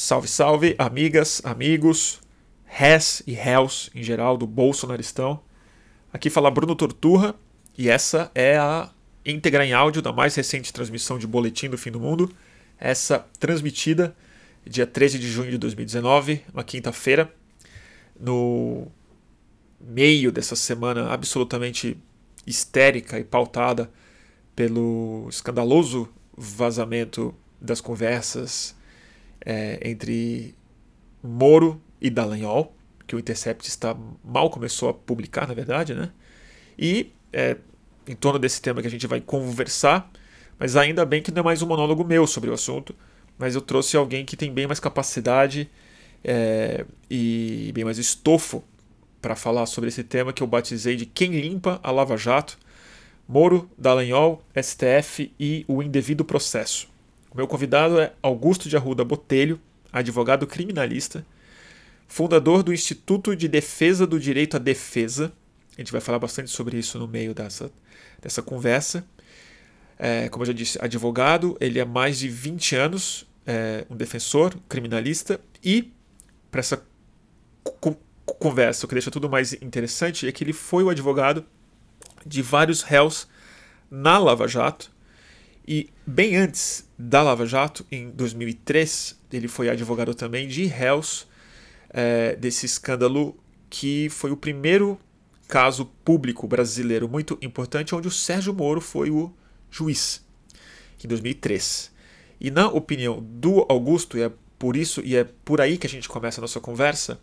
Salve, salve, amigas, amigos, réis e réus em geral do Bolsonaristão. Aqui fala Bruno Torturra e essa é a íntegra em áudio da mais recente transmissão de Boletim do Fim do Mundo. Essa transmitida dia 13 de junho de 2019, uma quinta-feira, no meio dessa semana absolutamente histérica e pautada pelo escandaloso vazamento das conversas é, entre Moro e Dallagnol, que o Intercept está mal começou a publicar, na verdade, né? E é, em torno desse tema que a gente vai conversar, mas ainda bem que não é mais um monólogo meu sobre o assunto, mas eu trouxe alguém que tem bem mais capacidade é, e bem mais estofo para falar sobre esse tema que eu batizei de Quem Limpa a Lava Jato, Moro, Dallagnol, STF e o Indevido Processo. Meu convidado é Augusto de Arruda Botelho, advogado criminalista, fundador do Instituto de Defesa do Direito à Defesa. A gente vai falar bastante sobre isso no meio dessa, dessa conversa. É, como eu já disse, advogado, ele há mais de 20 anos, é, um defensor, criminalista, e para essa conversa, o que deixa tudo mais interessante é que ele foi o advogado de vários réus na Lava Jato, e bem antes da Lava Jato, em 2003, ele foi advogado também de réus é, desse escândalo que foi o primeiro caso público brasileiro muito importante, onde o Sérgio Moro foi o juiz, em 2003. E na opinião do Augusto, e é por isso e é por aí que a gente começa a nossa conversa,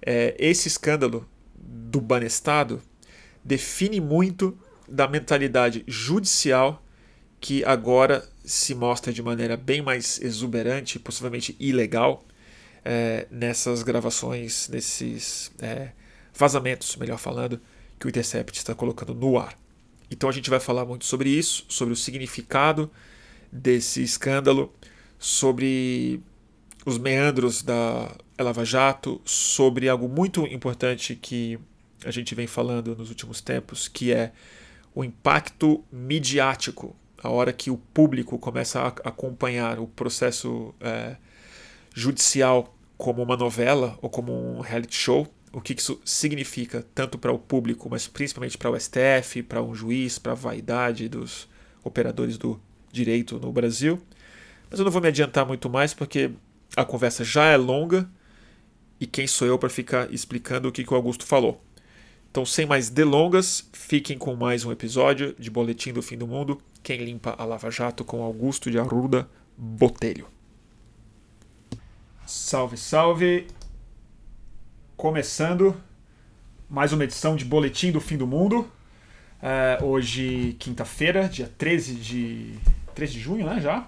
é, esse escândalo do Banestado define muito da mentalidade judicial que agora se mostra de maneira bem mais exuberante, possivelmente ilegal, é, nessas gravações, nesses é, vazamentos, melhor falando, que o Intercept está colocando no ar. Então a gente vai falar muito sobre isso, sobre o significado desse escândalo, sobre os meandros da Lava Jato, sobre algo muito importante que a gente vem falando nos últimos tempos, que é o impacto midiático a hora que o público começa a acompanhar o processo é, judicial como uma novela ou como um reality show, o que isso significa tanto para o público, mas principalmente para o STF, para um juiz, para a vaidade dos operadores do direito no Brasil. Mas eu não vou me adiantar muito mais porque a conversa já é longa e quem sou eu para ficar explicando o que, que o Augusto falou. Então, sem mais delongas, fiquem com mais um episódio de Boletim do Fim do Mundo. Quem limpa a Lava Jato com Augusto de Arruda Botelho. Salve, salve! Começando mais uma edição de Boletim do Fim do Mundo. Uh, hoje, quinta-feira, dia 13 de, 13 de junho, né? Já.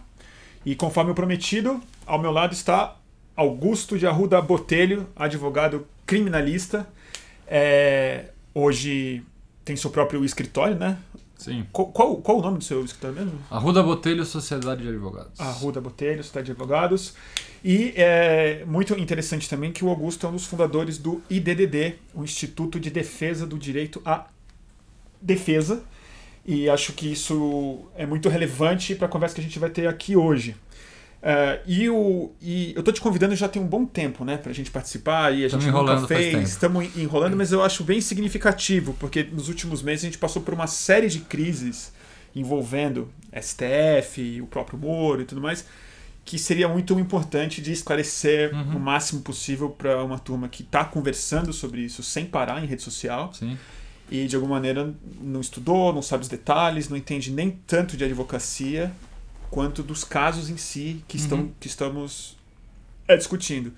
E conforme o prometido, ao meu lado está Augusto de Arruda Botelho, advogado criminalista. É, Hoje tem seu próprio escritório, né? Sim. Qual, qual, qual o nome do seu escritório mesmo? Arruda Botelho Sociedade de Advogados. Arruda Botelho Sociedade de Advogados. E é muito interessante também que o Augusto é um dos fundadores do IDDD, o Instituto de Defesa do Direito à Defesa. E acho que isso é muito relevante para a conversa que a gente vai ter aqui hoje. Uh, e, o, e eu tô te convidando já tem um bom tempo, né, pra gente participar e a gente nunca fez. Estamos enrolando, mas eu acho bem significativo, porque nos últimos meses a gente passou por uma série de crises envolvendo STF, o próprio Moro e tudo mais, que seria muito importante de esclarecer uhum. o máximo possível para uma turma que está conversando sobre isso sem parar em rede social. Sim. E de alguma maneira não estudou, não sabe os detalhes, não entende nem tanto de advocacia quanto dos casos em si que, estão, uhum. que estamos é, discutindo.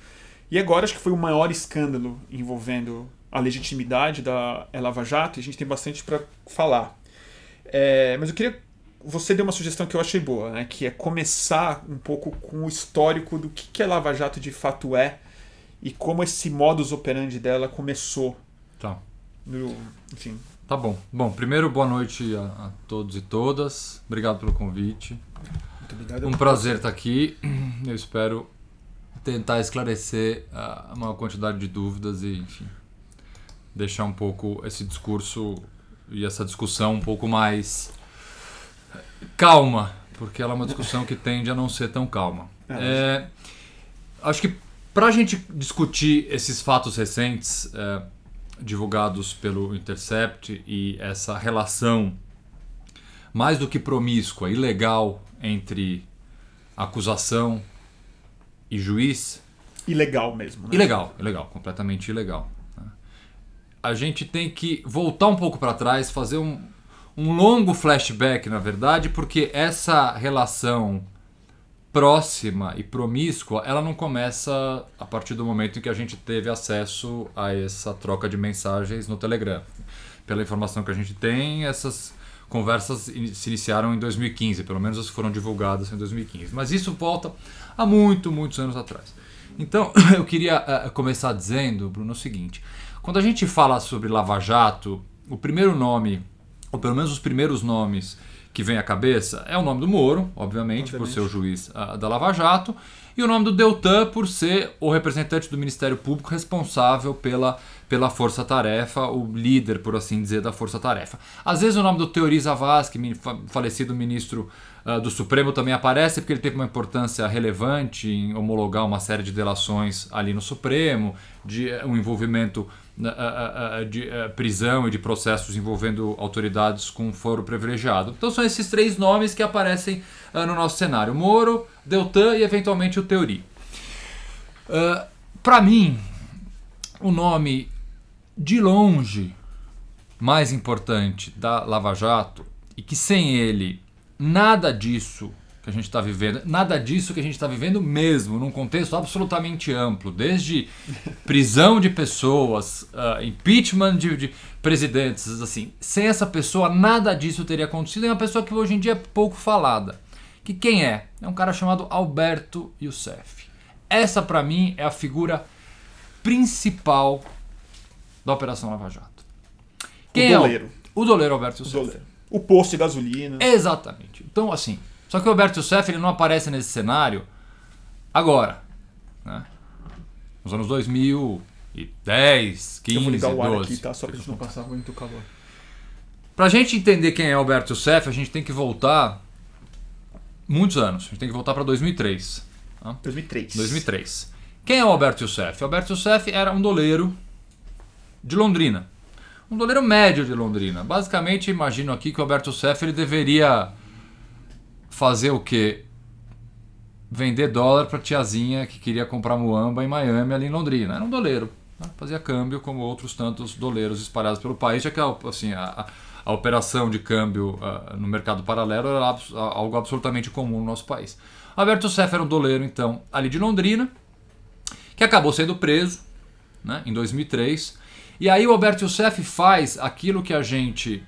E agora acho que foi o maior escândalo envolvendo a legitimidade da Lava Jato e a gente tem bastante para falar. É, mas eu queria. Você deu uma sugestão que eu achei boa, né? que é começar um pouco com o histórico do que, que a Lava Jato de fato é e como esse modus operandi dela começou. Tá. No, enfim. Tá bom. Bom, primeiro, boa noite a, a todos e todas. Obrigado pelo convite. Muito obrigado. Um prazer estar aqui. Eu espero tentar esclarecer a maior quantidade de dúvidas e, enfim, deixar um pouco esse discurso e essa discussão um pouco mais calma, porque ela é uma discussão que tende a não ser tão calma. É, acho que para a gente discutir esses fatos recentes é, divulgados pelo Intercept e essa relação mais do que promíscua, ilegal entre acusação e juiz. Ilegal mesmo, né? Ilegal, ilegal, completamente ilegal. né? A gente tem que voltar um pouco para trás, fazer um, um longo flashback, na verdade, porque essa relação próxima e promíscua, ela não começa a partir do momento em que a gente teve acesso a essa troca de mensagens no Telegram. Pela informação que a gente tem, essas conversas se iniciaram em 2015, pelo menos as que foram divulgadas em 2015. Mas isso volta há muito, muitos anos atrás. Então, eu queria eh, começar dizendo, Bruno, o seguinte: quando a gente fala sobre Lava Jato, o primeiro nome, ou pelo menos os primeiros nomes que vem à cabeça, é o nome do Moro, obviamente, por Obviamente. ser o juiz ah, da Lava Jato, e o nome do Deltan por ser o representante do Ministério Público responsável pela, pela Força Tarefa, o líder, por assim dizer, da Força Tarefa. Às vezes o nome do Teori Zavascki, falecido ministro ah, do Supremo, também aparece, porque ele teve uma importância relevante em homologar uma série de delações ali no Supremo, de eh, um envolvimento ah, ah, de ah, prisão e de processos envolvendo autoridades com foro privilegiado. Então são esses três nomes que aparecem no nosso cenário: Moro, Deltan e eventualmente o Teori. Para mim, o nome de longe mais importante da Lava Jato e que sem ele nada disso que a gente está vivendo, nada disso que a gente está vivendo mesmo, num contexto absolutamente amplo, desde prisão de pessoas, ah, impeachment de, de presidentes, assim, sem essa pessoa nada disso teria acontecido. É uma pessoa que hoje em dia é pouco falada. Que quem é? É um cara chamado Alberto Youssef. Essa para mim é a figura principal da Operação Lava Jato. Quem é doleiro. o, o doleiro Alberto O Youssef? doleiro. O posto de gasolina. Exatamente. Então, assim, só que o Alberto Youssef ele não aparece nesse cenário agora, né? Nos anos 2010, 15, eu vou ligar o ar 12. aqui, tá? Só pra gente não passar muito calor. Pra gente entender quem é Alberto Youssef, a gente tem que voltar muitos anos. A gente tem que voltar para 2003. 2003. 2003. Quem é o Alberto Youssef? O Alberto Youssef era um doleiro de Londrina. Um doleiro médio de Londrina. Basicamente, imagino aqui que o Alberto Youssef ele deveria fazer o quê? Vender dólar para tiazinha que queria comprar muamba em Miami, ali em Londrina. Era um doleiro. né? Fazia câmbio como outros tantos doleiros espalhados pelo país, já que assim, a, a- operação de câmbio ah, no mercado paralelo era abs- algo absolutamente comum no nosso país. Alberto Youssef era um doleiro, então, ali de Londrina, que acabou sendo preso né, em 2003. E aí o Alberto Youssef faz aquilo que a gente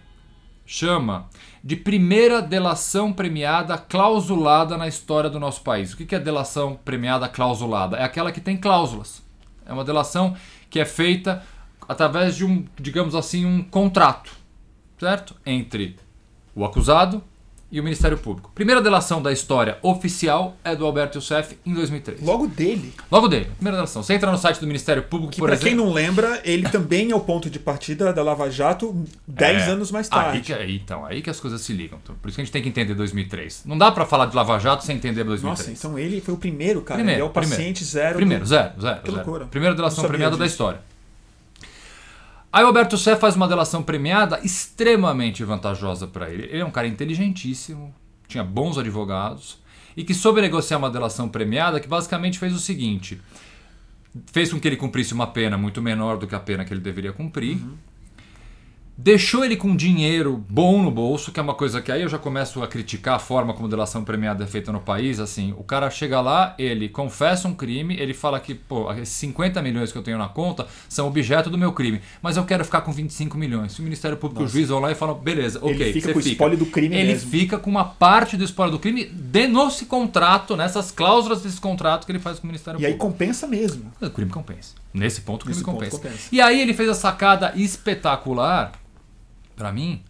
chama de primeira delação premiada clausulada na história do nosso país. O que é delação premiada clausulada? É aquela que tem cláusulas. É uma delação que é feita através de um, digamos assim, um contrato, certo? Entre o acusado e o Ministério Público. Primeira delação da história oficial é do Alberto Youssef em 2003. Logo dele. Logo dele, primeira delação. Você entra no site do Ministério Público, Que por pra exemplo. quem não lembra, ele também é o ponto de partida da Lava Jato 10 É. anos mais Aí tarde. que, aí, então, aí que as coisas se ligam. Então, por isso que a gente tem que entender 2003. Não dá pra falar de Lava Jato sem entender 2003. Nossa, então ele foi o primeiro, cara. Primeiro, ele é o paciente zero. do- Primeiro, zero, zero. Que zero. loucura. Primeira delação premiada da disso. história. Aí o Alberto Sé faz uma delação premiada extremamente vantajosa para ele. Ele é um cara inteligentíssimo, tinha bons advogados, e que soube negociar uma delação premiada que basicamente fez o seguinte: fez com que ele cumprisse uma pena muito menor do que a pena que ele deveria cumprir. Uhum. Deixou ele com dinheiro bom no bolso, que é uma coisa que aí eu já começo a criticar a forma como delação premiada é feita no país. Assim, o cara chega lá, ele confessa um crime, ele fala que, pô, esses 50 milhões que eu tenho na conta são objeto do meu crime, mas eu quero ficar com 25 milhões. Se o Ministério Público e o Nossa. juiz vão lá e falam, beleza, Ele ok, fica você com o fica. espólio do crime Ele mesmo. fica com uma parte do espólio do crime de, nesse contrato, nessas cláusulas desse contrato que ele faz com o Ministério E aí Público. compensa mesmo. O crime compensa. Nesse ponto, o crime Nesse compensa. compensa. E aí ele fez a sacada espetacular, pra mim.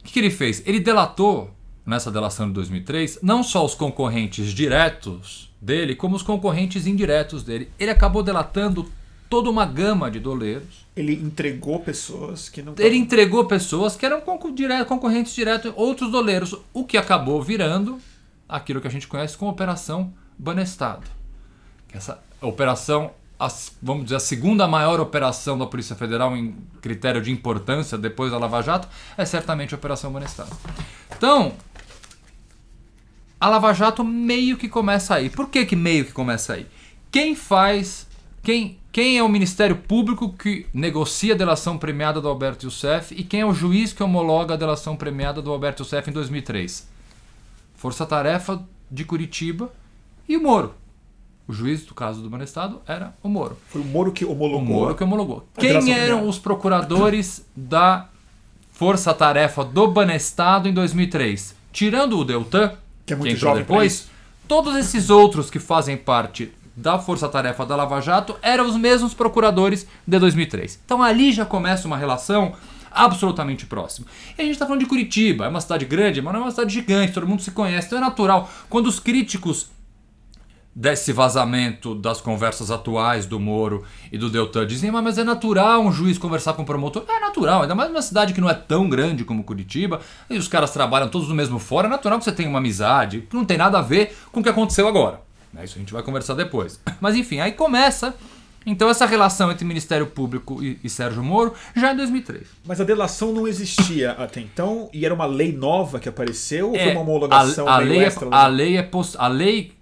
O que, que ele fez? Ele delatou, nessa delação de 2003, não só os concorrentes diretos dele, como os concorrentes indiretos dele. Ele acabou delatando toda uma gama de doleiros. Ele entregou pessoas que não. Ele entregou pessoas que eram concorrentes diretos, outros doleiros, o que acabou virando aquilo que a gente conhece como Operação Banestado. essa operação, a- vamos dizer, a segunda maior operação da Polícia Federal em critério de importância depois da Lava Jato, é certamente a Operação Banestado. Então, a Lava Jato meio que começa aí. Por que, que meio que começa aí? Quem faz. Quem, quem é o Ministério Público que negocia a delação premiada do Alberto Youssef e quem é o juiz que homologa a delação premiada do Alberto Youssef em 2003? Força Tarefa de Curitiba e o Moro. O juiz do caso do Banestado era o Moro. Foi o Moro que O homologou. Moro que homologou. Quem eram os procuradores da Força Tarefa do Banestado em 2003? Tirando o Deltan, Que é muito entrou jovem depois, todos esses outros que fazem parte da Força Tarefa da Lava Jato eram os mesmos procuradores de 2003. Então ali já começa uma relação absolutamente próxima. E a gente está falando de Curitiba, é uma cidade grande, mas não é uma cidade gigante, todo mundo se conhece, então é natural. Quando os críticos desse vazamento das conversas atuais do Moro e do Deltan dizem, "Ah, mas é natural um juiz conversar com um promotor. É natural, ainda mais numa cidade que não é tão grande como Curitiba, e os caras trabalham todos no mesmo fórum, é natural que você tenha uma amizade, que não tem nada a ver com o que aconteceu agora. né? Isso a gente vai conversar depois. Mas enfim, aí começa então essa relação entre Ministério Público e, e Sérgio Moro já em 2003. Mas a delação não existia até então e era uma lei nova que apareceu ou foi É, uma homologação a, a lei é, a lei é pos- a lei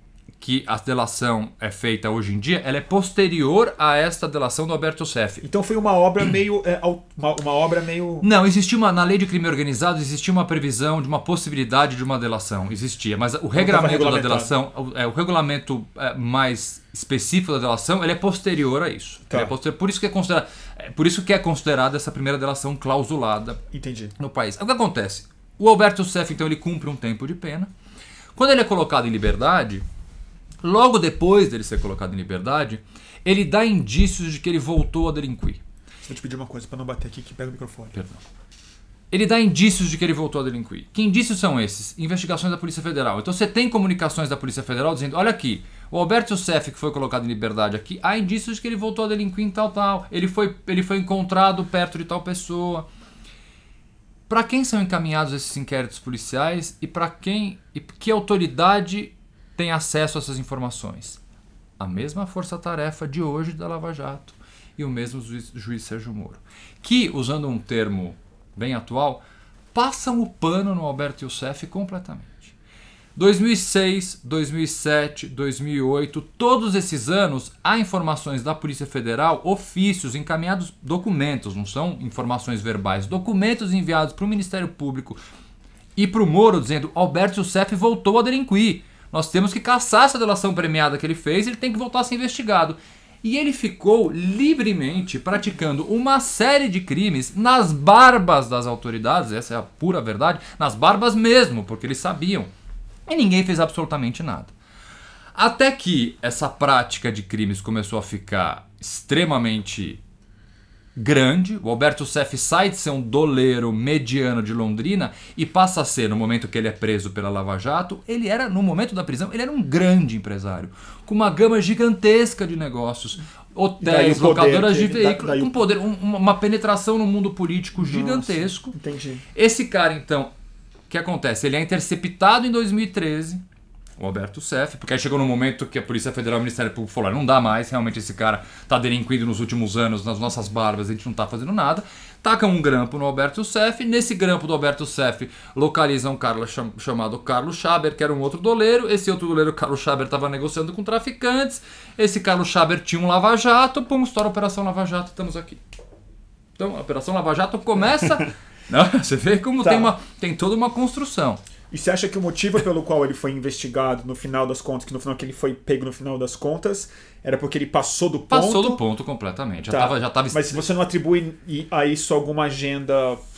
que a delação é feita hoje em dia, ela é posterior a esta delação do Alberto Youssef. Então foi uma obra meio. é, uma, uma obra meio. Não, existia uma na lei de crime organizado existia uma previsão de uma possibilidade de uma delação, existia, mas o regramento da delação, o, é, o regulamento é, mais específico da delação, ele é posterior a isso. Tá. É posterior, por isso que é considerado, é, por isso que é considerada essa primeira delação clausulada Entendi. no país. O que acontece? O Alberto Youssef, então, ele cumpre um tempo de pena. Quando ele é colocado em liberdade, logo depois dele ser colocado em liberdade, ele dá indícios de que ele voltou a delinquir. Vou te pedir uma coisa pra não bater aqui que pega o microfone. Perdão. Ele dá indícios de que ele voltou a delinquir. Que indícios são esses? Investigações da Polícia Federal. Então você tem comunicações da Polícia Federal dizendo: olha aqui, o Alberto Youssef, que foi colocado em liberdade aqui, há indícios de que ele voltou a delinquir em tal, tal. Ele foi, ele foi encontrado perto de tal pessoa. Para quem são encaminhados esses inquéritos policiais e para quem e que autoridade tem acesso a essas informações? A mesma força-tarefa de hoje da Lava Jato e o mesmo juiz, juiz Sérgio Moro, que, usando um termo bem atual, passam o pano no Alberto Youssef completamente. 2006, 2007, 2008, todos esses anos há informações da Polícia Federal, ofícios encaminhados, documentos, não são informações verbais, documentos enviados para o Ministério Público e para o Moro dizendo Alberto Youssef voltou a delinquir. Nós temos que caçar essa delação premiada que ele fez, ele tem que voltar a ser investigado. E ele ficou livremente praticando uma série de crimes nas barbas das autoridades, essa é a pura verdade, nas barbas mesmo, porque eles sabiam. E ninguém fez absolutamente nada. Até que essa prática de crimes começou a ficar extremamente grande. O Alberto Seff sai de ser um doleiro mediano de Londrina e passa a ser, no momento que ele é preso pela Lava Jato, ele era, no momento da prisão, ele era um grande empresário, com uma gama gigantesca de negócios. Hotéis, poder locadoras de veículos, um poder, um- uma uma penetração no mundo político gigantesco. Entendi. Esse cara, então, o que acontece? Ele é interceptado em 2013, o Alberto Seff, porque aí chegou no momento que a Polícia Federal e o Ministério Público falaram: não dá mais, realmente esse cara tá delinquindo nos últimos anos nas nossas barbas, a gente não tá fazendo nada. Tacam um grampo no Alberto Seff, nesse grampo do Alberto Seff localizam um cara cham- chamado Carlos Schaber, que era um outro doleiro. Esse outro doleiro, Carlos Schaber, estava negociando com traficantes. Esse Carlos Schaber tinha um lava-jato, pum, estoura a Operação Lava Jato, estamos aqui. Então, a Operação Lava Jato começa. Não, você vê como Tá. tem, uma, tem toda uma construção. E você acha que o motivo pelo qual ele foi investigado no final das contas, que no final que ele foi pego no final das contas, era porque ele passou do ponto? Passou do ponto completamente. Já Tá. estava já tava Mas se você não atribui a isso alguma agenda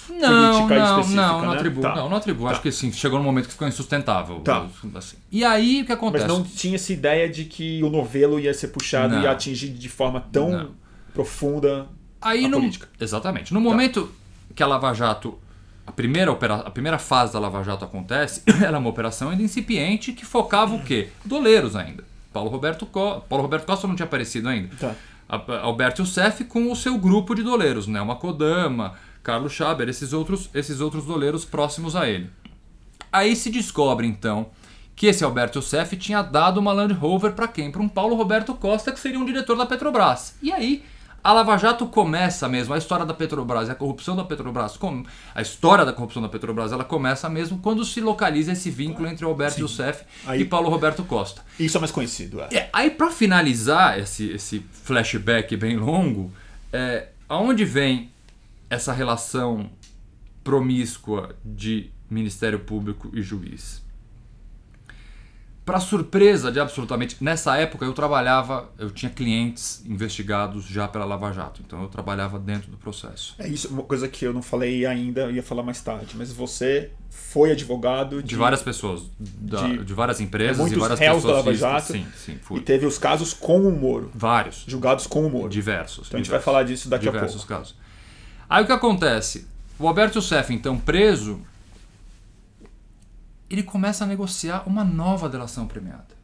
Não, política não, específica, não, não né? atribuo. Tá. Não, não atribuo. Acho que assim, chegou num momento que ficou insustentável. Tá. assim. E aí o que acontece? Mas não tinha essa ideia de que o novelo ia ser puxado Não. e ia atingir de forma tão Não. profunda Aí a no, política. Tá. Exatamente. No momento que a Lava Jato, a primeira, opera, a primeira fase da Lava Jato acontece, ela é uma operação ainda incipiente que focava o quê? Doleiros ainda. Paulo Roberto, Co... Paulo Roberto Costa não tinha aparecido ainda. Tá. Alberto Youssef com o seu grupo de doleiros, Nelma Kodama, Carlos Schaber, esses outros, esses outros doleiros próximos a ele. Aí se descobre então que esse Alberto Youssef tinha dado uma Land Rover para quem? Para um Paulo Roberto Costa, que seria um diretor da Petrobras. E aí a Lava Jato começa mesmo, a história da Petrobras, a corrupção da Petrobras, a história da corrupção da Petrobras, ela começa mesmo quando se localiza esse vínculo entre Alberto Sim. Youssef aí, e Paulo Roberto Costa. Isso é mais conhecido. É. É, aí para finalizar esse, esse flashback bem longo, é, aonde vem essa relação promíscua de Ministério Público e juiz? Para surpresa de absolutamente. Nessa época eu trabalhava, eu tinha clientes investigados já pela Lava Jato, então eu trabalhava dentro do processo. É isso, uma coisa que eu não falei ainda, eu ia falar mais tarde, mas você foi advogado de, de várias pessoas, da, de, de, várias empresas e várias réus pessoas. Da Lava Jato, sim, sim, fui. E teve os casos com o Moro. Vários. Julgados com o Moro. Diversos. Então diversos, a gente vai falar disso daqui a pouco. Diversos casos. Aí o que acontece? O Alberto Youssef, então preso, ele começa a negociar uma nova delação premiada.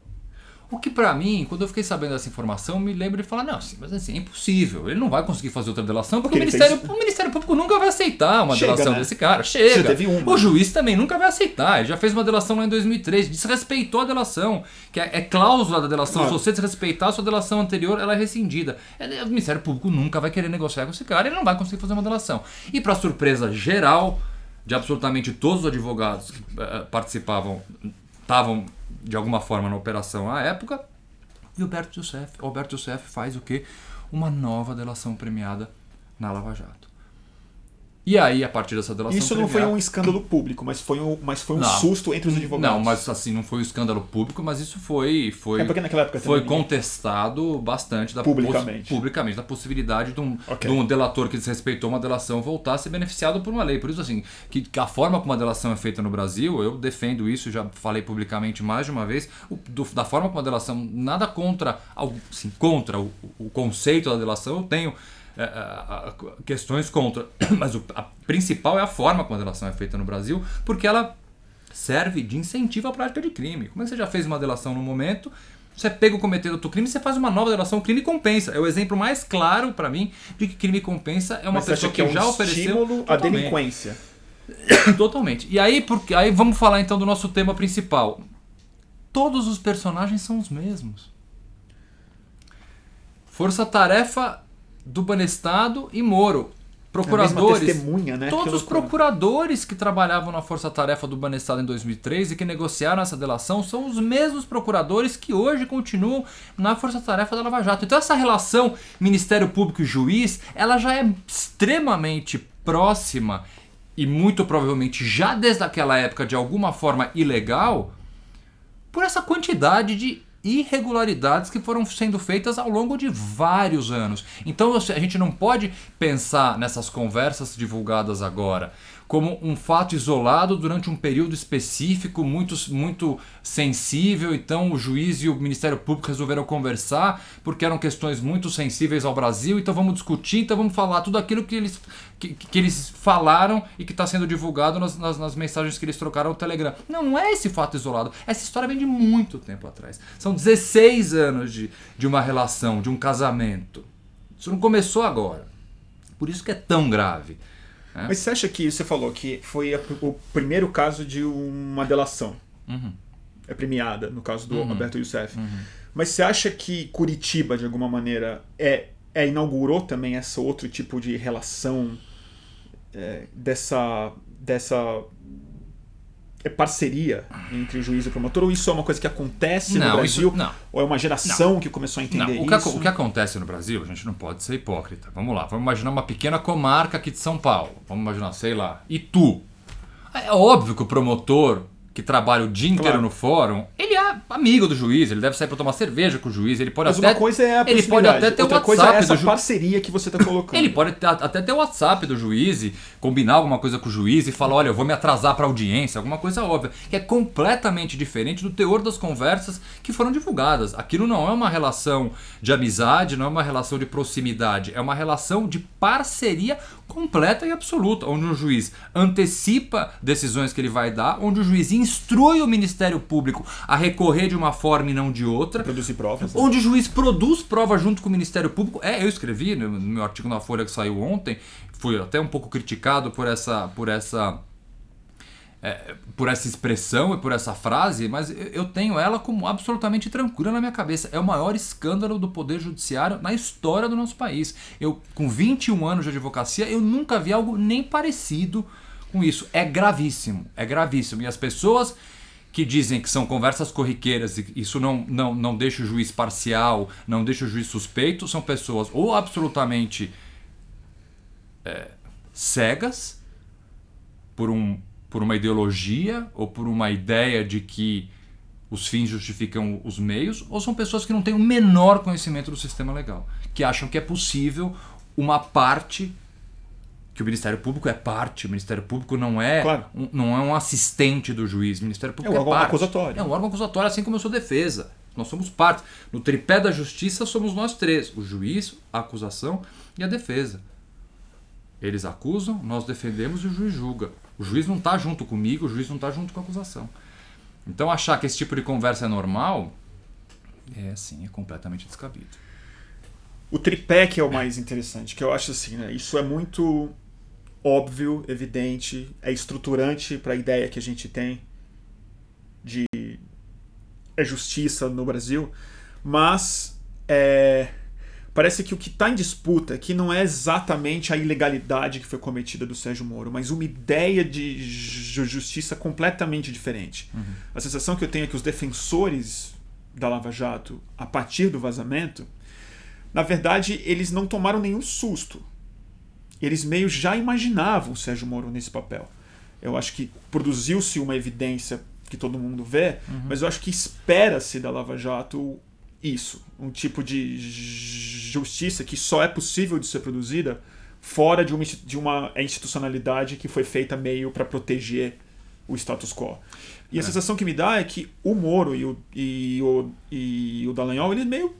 O que para mim, quando eu fiquei sabendo dessa informação, me lembra de falar, não, assim, mas assim, é impossível. Ele não vai conseguir fazer outra delação porque, porque o, Ministério, fez... o Ministério Público nunca vai aceitar uma Chega, delação né? desse cara. Chega. teve uma. O juiz também nunca vai aceitar. Ele já fez uma delação lá em 2003, desrespeitou a delação, que é, é cláusula da delação. Se você desrespeitar a sua delação anterior, ela é rescindida. É, o Ministério Público nunca vai querer negociar com esse cara, ele não vai conseguir fazer uma delação. E para surpresa geral de absolutamente todos os advogados que uh, participavam, estavam de alguma forma na operação à época, e Alberto Youssef, Alberto Youssef faz o quê? Uma nova delação premiada na Lava Jato. E aí, a partir dessa delação Isso não foi um escândalo público, mas foi um, mas foi um não, susto entre os advogados. Não, mas assim, não foi um escândalo público, mas isso foi foi, é porque naquela época foi contestado bastante da publicamente. publicamente da possibilidade de um, okay. de um delator que desrespeitou uma delação voltar a ser beneficiado por uma lei. Por isso, assim, que, a forma como a delação é feita no Brasil, eu defendo isso, já falei publicamente mais de uma vez, do, da forma como a delação, nada contra, assim, contra o, o conceito da delação, eu tenho questões contra, mas o, a principal é a forma como a delação é feita no Brasil, porque ela serve de incentivo à prática de crime. Como é que você já fez uma delação no momento, você pega o cometer outro crime, você faz uma nova delação, crime compensa. É o exemplo mais claro para mim de que crime compensa é uma Mas pessoa que, que, é já um ofereceu estímulo à delinquência. Totalmente. E aí, porque, aí vamos falar então do nosso tema principal. Todos os personagens são os mesmos. Força Tarefa do Banestado e Moro. Procuradores. testemunha, né? Todos os procuradores que trabalhavam na Força Tarefa do Banestado em 2003 e que negociaram essa delação são os mesmos procuradores que hoje continuam na Força Tarefa da Lava Jato. Então essa relação Ministério Público e juiz, ela já é extremamente próxima e muito provavelmente já desde aquela época de alguma forma ilegal por essa quantidade de irregularidades que foram sendo feitas ao longo de vários anos. Então a gente não pode pensar nessas conversas divulgadas agora como um fato isolado durante um período específico, muito, muito sensível. Então, o juiz e o Ministério Público resolveram conversar, porque eram questões muito sensíveis ao Brasil. Então, vamos discutir, então, vamos falar tudo aquilo que eles, que, que eles falaram e que está sendo divulgado nas, nas, nas, mensagens que eles trocaram no Telegram. Não, não é esse fato isolado. Essa história vem de muito tempo atrás. São 16 anos de, de uma relação, de um casamento. Isso não começou agora. Por isso que é tão grave. É. Mas você acha que você falou que foi a, o primeiro caso de uma delação? Uhum. É premiada, no caso do uhum. Alberto Youssef. Uhum. Mas você acha que Curitiba, de alguma maneira, é, é inaugurou também essa outro tipo de relação é, dessa, dessa é parceria entre juiz e promotor? Ou isso é uma coisa que acontece não, no Brasil? Isso, não. Ou é uma geração não. que começou a entender não, o que, isso? O que acontece no Brasil, a gente não pode ser hipócrita. Vamos lá, vamos imaginar uma pequena comarca aqui de São Paulo. Vamos imaginar, sei lá, Itu. É óbvio que o promotor que trabalha o dia inteiro claro. no fórum, amigo do juiz, ele deve sair para tomar cerveja com o juiz, ele pode Mas até uma coisa é a ele pode até ter Outra o WhatsApp coisa é essa do ju... parceria que você está colocando. ele pode até ter o WhatsApp do juiz e combinar alguma coisa com o juiz e falar, olha, eu vou me atrasar para audiência, alguma coisa óbvia, que é completamente diferente do teor das conversas que foram divulgadas. Aquilo não é uma relação de amizade, não é uma relação de proximidade, é uma relação de parceria completa e absoluta, onde o juiz antecipa decisões que ele vai dar, onde o juiz instrui o Ministério Público a recorrer de uma forma e não de outra. Produzir provas. Onde o juiz produz provas junto com o Ministério Público. É, eu escrevi no meu artigo na Folha que saiu ontem, fui até um pouco criticado por essa. Por essa é, por essa expressão e por essa frase, mas eu tenho ela como absolutamente tranquila na minha cabeça. É o maior escândalo do Poder Judiciário na história do nosso país. Eu, com 21 anos de advocacia, eu nunca vi algo nem parecido com isso. É gravíssimo, é gravíssimo. E as pessoas que dizem que são conversas corriqueiras e isso não, não, não deixa o juiz parcial, não deixa o juiz suspeito, são pessoas ou absolutamente é, cegas por um por uma ideologia ou por uma ideia de que os fins justificam os meios, ou são pessoas que não têm o menor conhecimento do sistema legal, que acham que é possível uma parte que o Ministério Público é parte, o Ministério Público não é, claro. um, não é um assistente do juiz, o Ministério Público é um órgão parte. acusatório. É um órgão acusatório, assim como eu sou defesa. Nós somos parte. No tripé da justiça somos nós três: o juiz, a acusação e a defesa. Eles acusam, nós defendemos e o juiz julga. O juiz não está junto comigo, o juiz não está junto com a acusação. Então achar que esse tipo de conversa é normal é assim, é completamente descabido. O tripé que é o mais interessante, que eu acho assim, né? Isso é muito óbvio, evidente, é estruturante para a ideia que a gente tem de é justiça no Brasil, mas é, parece que o que está em disputa aqui não é exatamente a ilegalidade que foi cometida do Sérgio Moro, mas uma ideia de justiça completamente diferente. Uhum. A sensação que eu tenho é que os defensores da Lava Jato, a partir do vazamento, na verdade, eles não tomaram nenhum susto. Eles meio já imaginavam o Sérgio Moro nesse papel. Eu acho que produziu-se uma evidência que todo mundo vê, Uhum. mas eu acho que espera-se da Lava Jato isso, um tipo de justiça que só é possível de ser produzida fora de uma, de uma institucionalidade que foi feita meio para proteger o status quo. E a É. sensação que me dá é que o Moro e o, e o, e o Dallagnol, eles meio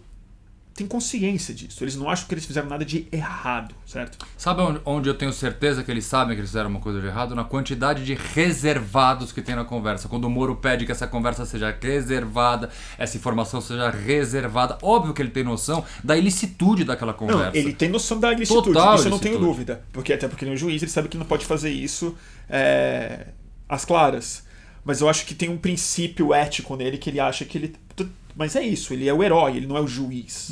têm consciência disso. Eles não acham que eles fizeram nada de errado, certo? Sabe onde, eu tenho certeza que eles sabem que eles fizeram uma coisa de errado? Na quantidade de reservados que tem na conversa. Quando o Moro pede que essa conversa seja reservada, essa informação seja reservada, óbvio que ele tem noção da ilicitude daquela conversa. Não, ele tem noção da ilicitude, Total isso eu não tenho ilicitude. dúvida. Porque até porque ele é um juiz, ele sabe que não pode fazer isso é, às claras. Mas eu acho que tem um princípio ético nele que ele acha que ele. Mas é isso, ele é o herói, ele não é o juiz.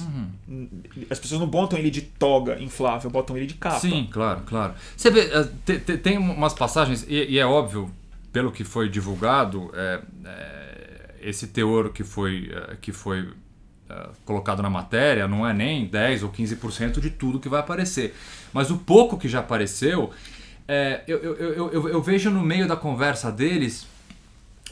Uhum. As pessoas não botam ele de toga inflável, botam ele de capa. Sim, claro, claro. Você vê, eh, te- te- tem umas passagens, e, e é óbvio, pelo que foi divulgado, é, é, esse teor que foi, eh, que foi eh, colocado na matéria não é nem 10 ou 15% de tudo que vai aparecer. Mas o pouco que já apareceu, é, eu, eu, eu, eu vejo no meio da conversa deles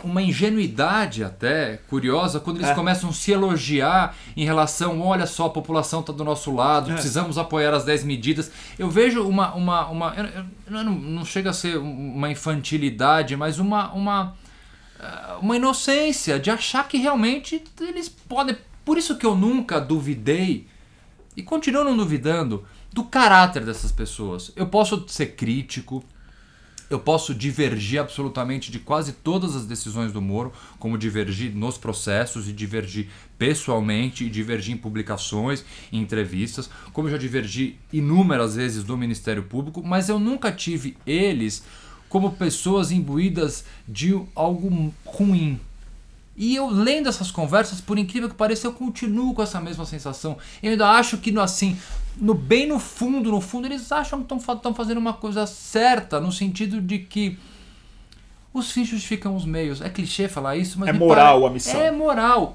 uma ingenuidade até curiosa quando eles É. começam a se elogiar em relação, olha só, a população está do nosso lado, É. precisamos apoiar as 10 medidas. Eu vejo uma. uma, uma eu- eu- não, não chega a ser uma infantilidade, mas uma, uma, ah, uma inocência de achar que realmente eles podem. Por isso que eu nunca duvidei, e continuo não duvidando, do caráter dessas pessoas. Eu posso ser crítico, eu posso divergir absolutamente de quase todas as decisões do Moro, como divergir nos processos e divergir pessoalmente e divergir em publicações, em entrevistas, como eu já divergi inúmeras vezes do Ministério Público, mas eu nunca tive eles como pessoas imbuídas de algo ruim. E eu lendo essas conversas, por incrível que pareça, eu continuo com essa mesma sensação. Eu ainda acho que assim, no bem no fundo, no fundo, eles acham que estão fazendo uma coisa certa, no sentido de que os fins justificam os meios. É clichê falar isso, mas É moral pare- a missão. É moral.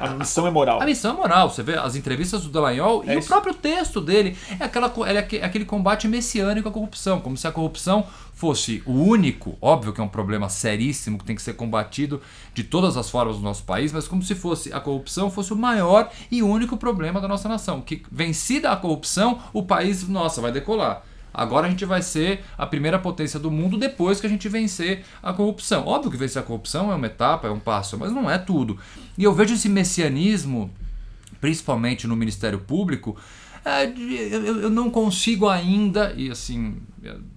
A missão é moral. a missão é moral. Você vê as entrevistas do Dallagnol É e o isso. próprio texto dele. É, aquela, é aque- aquele combate messiânico à corrupção. Como se a corrupção fosse o único, óbvio que é um problema seríssimo que tem que ser combatido de todas as formas no nosso país, mas como se fosse a corrupção fosse o maior e único problema da nossa nação. Que vencida a corrupção, o país, nossa, vai decolar. Agora a gente vai ser a primeira potência do mundo depois que a gente vencer a corrupção. Óbvio que vencer a corrupção é uma etapa, é um passo, mas não é tudo. E eu vejo esse messianismo, principalmente no Ministério Público, eu, eu- não consigo ainda, e assim,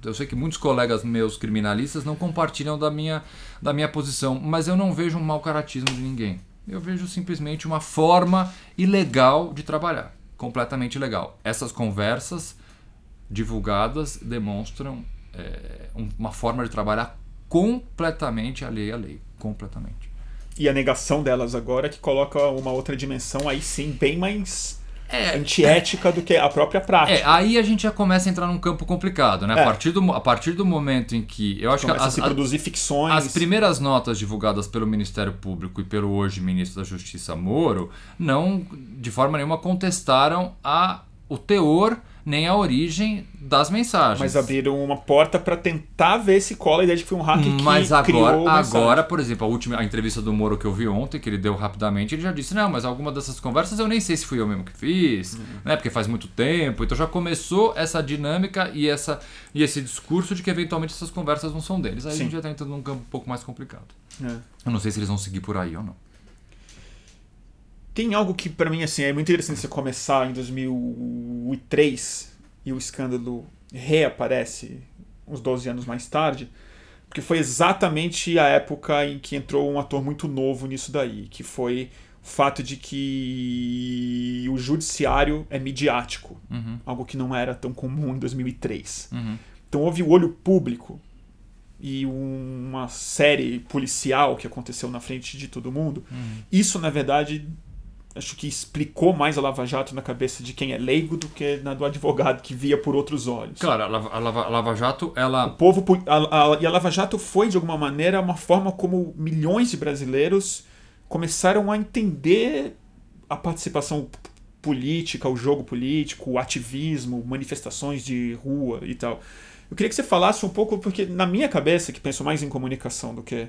eu sei que muitos colegas meus criminalistas não compartilham da minha, da minha posição, mas eu não vejo um mau caratismo de ninguém. Eu vejo simplesmente uma forma ilegal de trabalhar, completamente ilegal. Essas conversas divulgadas demonstram é, um- uma forma de trabalhar completamente alheia à lei. Completamente. E a negação delas agora que coloca uma outra dimensão aí sim bem mais É, antiética do que a própria prática. É, aí a gente já começa a entrar num campo complicado, né? É. A, partir do, a partir do momento em que. Eu acho Começa que a as, se a- produzir ficções. as primeiras notas divulgadas pelo Ministério Público e pelo hoje ministro da Justiça Moro não, de forma nenhuma, contestaram a, o teor nem a origem das mensagens. Mas abriram uma porta para tentar ver se cola a ideia de que foi um hacker que Mas criou agora, a mensagem. agora, por exemplo, a última a entrevista do Moro que eu vi ontem, que ele deu rapidamente, ele já disse: Não, mas alguma dessas conversas eu nem sei se fui eu mesmo que fiz, Uhum. né? Porque faz muito tempo. Então já começou essa dinâmica e, essa, e esse discurso de que eventualmente essas conversas não são deles. Aí a Sim. gente já tá entrando num campo um pouco mais complicado. É. Eu não sei se eles vão seguir por aí ou não. Tem algo que pra mim assim é muito interessante você começar em 2003 e o escândalo reaparece uns 12 anos mais tarde, porque foi exatamente a época em que entrou um ator muito novo nisso daí, que foi o fato de que o judiciário é midiático, Uhum, algo que não era tão comum em 2003. uhum, Então houve o olho público e uma série policial que aconteceu na frente de todo mundo. uhum. Isso, na verdade, acho que explicou mais a Lava Jato na cabeça de quem é leigo do que na do advogado que via por outros olhos. Claro, a Lava, a Lava- a Lava Jato, O ela. povo pu- a, e a Lava Jato foi de alguma maneira uma forma como milhões de brasileiros começaram a entender a participação política, o jogo político, o ativismo, manifestações de rua e tal. Eu queria que você falasse um pouco porque na minha cabeça, que penso mais em comunicação do que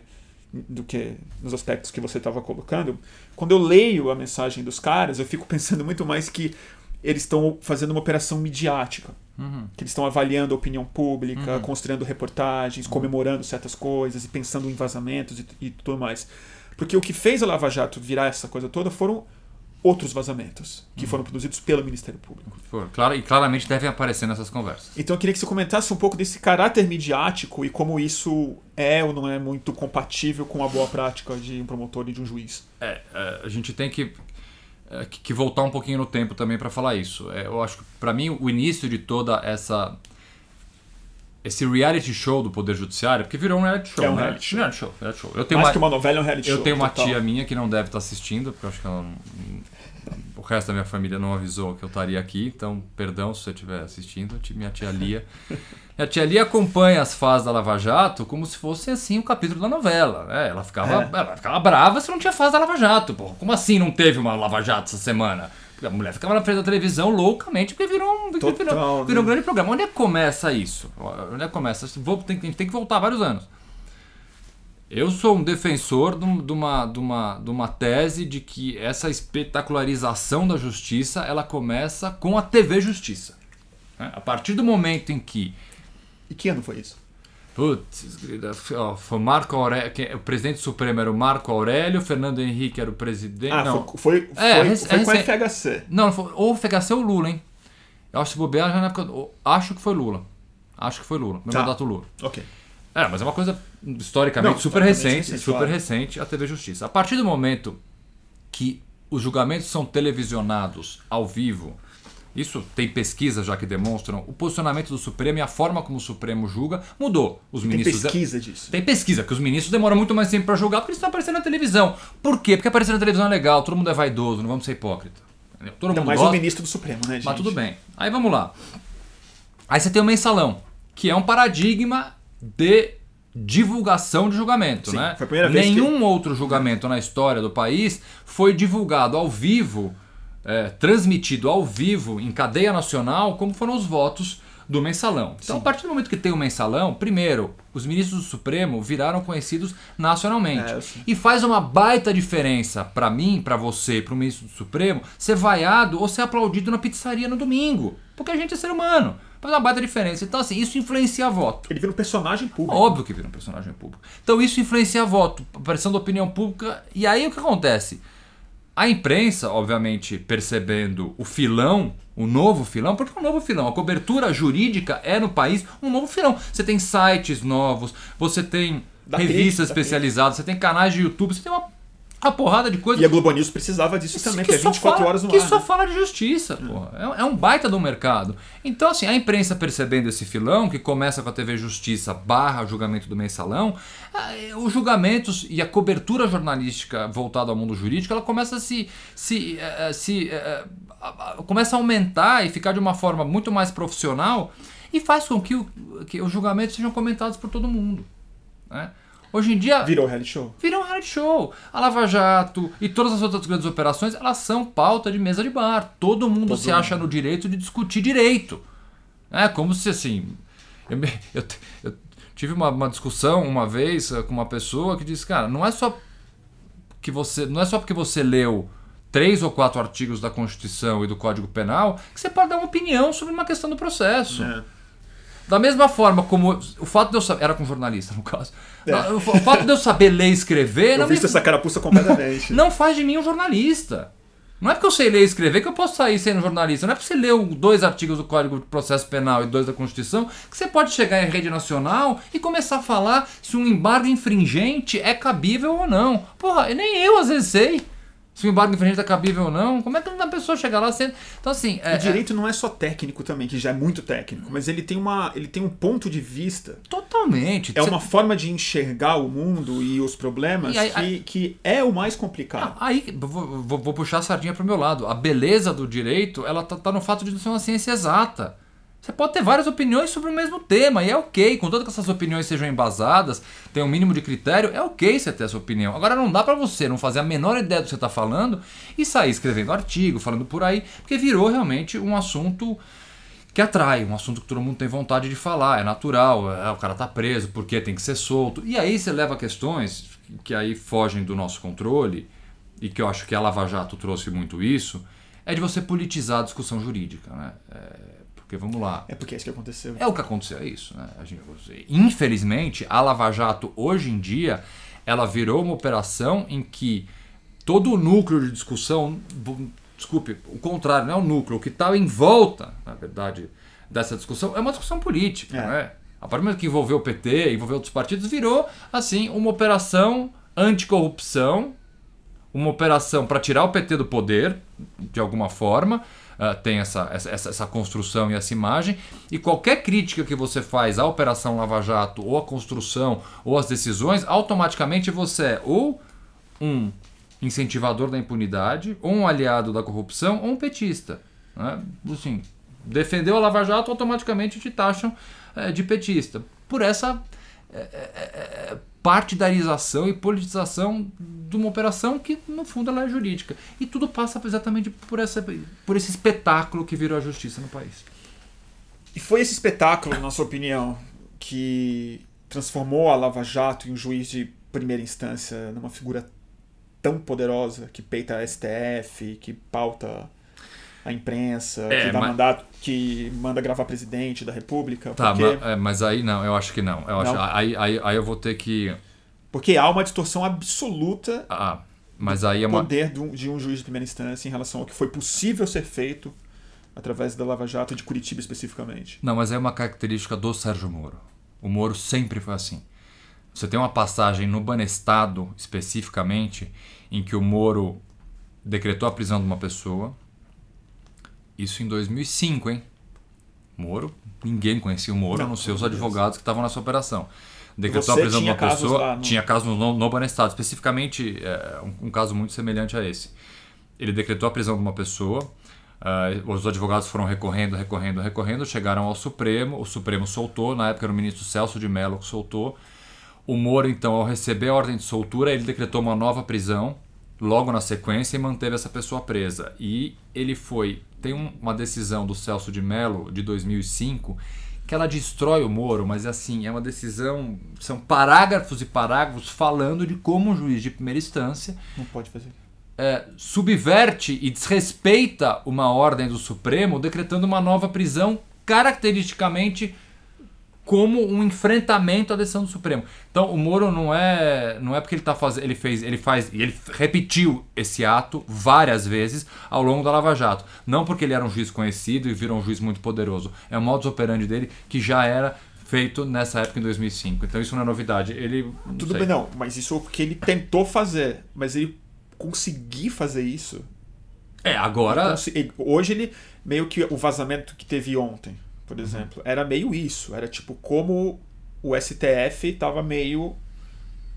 do que nos aspectos que você estava colocando, quando eu leio a mensagem dos caras, eu fico pensando muito mais que eles estão fazendo uma operação midiática Uhum. que eles estão avaliando a opinião pública, Uhum. construindo reportagens, comemorando certas coisas e pensando em vazamentos e, e tudo mais. Porque o que fez a Lava Jato virar essa coisa toda foram outros vazamentos que Uhum. foram produzidos pelo Ministério Público. Claro, e claramente devem aparecer nessas conversas. Então eu queria que você comentasse um pouco desse caráter midiático e como isso é ou não é muito compatível com a boa prática de um promotor e de um juiz. É, é, a gente tem que, é, que que voltar um pouquinho no tempo também para falar isso. É, eu acho que, para mim, o início de toda essa. Esse reality show do Poder Judiciário, porque virou um reality show, É um né? reality show. Reality show, reality show. Eu tenho Mais uma, que uma novela é um reality eu show. tenho uma total. tia minha que não deve estar assistindo, porque eu acho que ela o resto da minha família não avisou que eu estaria aqui, então perdão se você estiver assistindo, minha tia Lia. Minha tia Lia acompanha as fases da Lava Jato como se fosse assim o capítulo da novela. né? Ela, ficava, É. ela ficava brava se não tinha fase da Lava Jato. Pô. Como assim não teve uma Lava Jato essa semana? A mulher ficava na frente da televisão loucamente porque virou um, Total, virou, né? virou um grande programa. Onde é que começa isso? Onde é que começa? Vou, tem, tem, tem que voltar vários anos. Eu sou um defensor de, um- de uma, de, uma, de uma tese de que essa espetacularização da justiça ela começa com a TV Justiça. né? A partir do momento em que E que ano foi isso? Putz, foi Marco Aurélio, o presidente supremo era o Marco Aurélio, Fernando Henrique era o presidente. Ah, não, foi, foi, É, foi, foi com a FHC. não, foi, ou o FHC ou o Lula, hein? Eu acho que bobear já na época. Acho que foi Lula. Acho que foi Lula. No Tá. mandato Lula. Ok. É, mas é uma coisa historicamente Não, super recente, recente, super claro. recente, a TV Justiça. A partir do momento que os julgamentos são televisionados ao vivo, isso tem pesquisas já que demonstram, o posicionamento do Supremo e a forma como o Supremo julga mudou. Os Tem ministros pesquisa disso. tem pesquisa, que os ministros demoram muito mais tempo para julgar porque eles estão aparecendo na televisão. Por quê? Porque aparecer na televisão é legal, todo mundo é vaidoso, não vamos ser hipócrita. Entendeu? Todo Ainda mundo mais gosta. o ministro do Supremo, né, gente? Mas tudo bem. Aí vamos lá. Aí você tem o mensalão, que é um paradigma de divulgação de julgamento, Sim, né? foi a primeira vez Nenhum outro julgamento na história do país foi divulgado ao vivo, é, transmitido ao vivo em cadeia nacional, como foram os votos do mensalão. Então, Sim. a partir do momento que tem o mensalão, primeiro, os ministros do Supremo viraram conhecidos nacionalmente. É. E faz uma baita diferença pra mim, pra você, pro ministro do Supremo, ser vaiado ou ser aplaudido na pizzaria no domingo. Porque a gente é ser humano. Faz uma baita diferença. Então, assim, isso influencia voto. Ele vira um personagem público. Óbvio que vira um personagem público. Então isso influencia voto, a pressão da opinião pública. E aí o que acontece? A imprensa, obviamente, percebendo o filão, o novo filão, porque é um novo filão. A cobertura jurídica é no país um novo filão. Você tem sites novos, você tem Da revistas especializadas, você tem canais de YouTube, você tem uma uma porrada de coisa. E a Globo News precisava disso também, que é 24 fala, horas no que ar. Que só né? fala de justiça, porra. É, um baita do mercado. Então, assim, a imprensa percebendo esse filão, que começa com a TV Justiça barra julgamento do mensalão, os julgamentos e a cobertura jornalística voltada ao mundo jurídico, ela começa a se. se, eh, se eh, a- a- começa a aumentar e ficar de uma forma muito mais profissional e faz com que, o- que os julgamentos sejam comentados por todo mundo. né? Hoje em dia. Virou reality show. Virou um reality show. A Lava Jato e todas as outras grandes operações, elas são pauta de mesa de bar. Todo mundo Todo se mundo. acha no direito de discutir direito. É como se assim. Eu, eu eu tive uma, uma discussão uma vez eh, com uma pessoa que disse, cara, não é só que você. Não é só porque você leu três ou quatro artigos da Constituição e do Código Penal que você pode dar uma opinião sobre uma questão do processo. É. Da mesma forma como o fato de eu saber. Era com jornalista, no caso. É. O fato de eu saber ler e escrever Eu não, visto me, essa carapuça completamente. não faz de mim um jornalista. Não é porque eu sei ler e escrever que eu posso sair sendo jornalista. Não é porque você leu dois artigos do Código de Processo Penal e dois da Constituição que você pode chegar em rede nacional e começar a falar se um embargo infringente é cabível ou não. Porra, nem eu às vezes sei se o embargo infringente é cabível ou não. Como é que uma pessoa chega lá sendo. Então, assim. É, O direito não é só técnico também, que já é muito técnico, mas ele tem, uma, ele tem um ponto de vista. é totalmente. É Você- uma forma de enxergar o mundo e os problemas E aí- que, que é o mais complicado. Aí vou, vou- vou puxar a sardinha pro meu lado. A beleza do direito, ela tá, tá no fato de não ser uma ciência exata. Você pode ter várias opiniões sobre o mesmo tema, e é ok, contanto que essas opiniões sejam embasadas, tem um mínimo de critério, é ok você ter essa opinião. Agora não dá pra você não fazer a menor ideia do que você tá falando e sair escrevendo artigo, falando por aí, porque virou realmente um assunto que atrai, um assunto que todo mundo tem vontade de falar, é natural, é, o cara tá preso, porque tem que ser solto. E aí você leva questões que aí fogem do nosso controle, e que eu acho que a Lava Jato trouxe muito isso, é de você politizar a discussão jurídica, né? É, porque vamos lá, É porque é isso que aconteceu. é o que aconteceu, é isso. Né? Gente- infelizmente, a Lava Jato, hoje em dia, ela virou uma operação em que todo o núcleo de discussão, desculpe, o contrário, não é o núcleo, o que está em volta, na verdade, dessa discussão, é uma discussão política. É. Né? A partir do momento que envolveu o PT, envolveu outros partidos, virou, assim, uma operação anticorrupção, uma operação para tirar o PT do poder, de alguma forma, ah, tem essa, essa, essa, construção e essa imagem, e qualquer crítica que você faz à Operação Lava Jato, ou à construção, ou às decisões, automaticamente você é ou um incentivador da impunidade, ou um aliado da corrupção, ou um petista. Né? Assim, defendeu a Lava Jato, automaticamente te taxam eh, de petista. Por essa partidarização e politização de uma operação que, no fundo, ela é jurídica. E tudo passa exatamente por, essa, por esse espetáculo que virou a justiça no país. E foi esse espetáculo, na sua opinião, que transformou a Lava Jato em um juiz de primeira instância numa figura tão poderosa que peita a STF, que pauta a imprensa, É, que dá mas- mandato, que manda gravar presidente da República. Tá, porque, mas, é, mas aí não, eu acho que não. Eu acho, Não? aí, aí, aí eu vou ter que. porque há uma distorção absoluta Ah, mas aí é do uma. poder de um, de um juiz de primeira instância em relação ao que foi possível ser feito através da Lava Jato de Curitiba especificamente. Não, mas é uma característica do Sérgio Moro. O Moro sempre foi assim. Você tem uma passagem no Banestado, especificamente, em que o Moro decretou a prisão de uma pessoa. Isso em 2005, hein? Moro, ninguém conhecia o Moro, Não, a não ser os advogados que estavam nessa operação. Decretou Você a prisão de uma pessoa. no- Tinha casos no, no Banestado, especificamente é, um, um caso muito semelhante a esse. Ele decretou a prisão de uma pessoa. ah, os advogados foram recorrendo, recorrendo, recorrendo, chegaram ao Supremo. O Supremo soltou, na época era o ministro Celso de Mello que soltou. O Moro, então, ao receber a ordem de soltura, ele decretou uma nova prisão logo na sequência e manteve essa pessoa presa. E ele foi. Tem um- uma decisão do Celso de Mello de 2005 que ela destrói o Moro, mas assim, é uma decisão. São parágrafos e parágrafos falando de como um juiz de primeira instância Não pode fazer. é, subverte e desrespeita uma ordem do Supremo, decretando uma nova prisão, caracteristicamente como um enfrentamento à decisão do Supremo. Então, o Moro não é, não é porque ele tá fazendo, ele fez, ele faz, e ele repetiu esse ato várias vezes ao longo da Lava Jato. Não porque ele era um juiz conhecido e virou um juiz muito poderoso. É o modus operandi dele que já era feito nessa época em 2005. Então isso não é novidade. Ele não Tudo sei. bem, não, mas isso é o que ele tentou fazer. Mas ele conseguir fazer isso. É, agora. Ele, hoje ele. Meio que o vazamento que teve ontem, por exemplo, era meio isso. Era tipo como o STF estava meio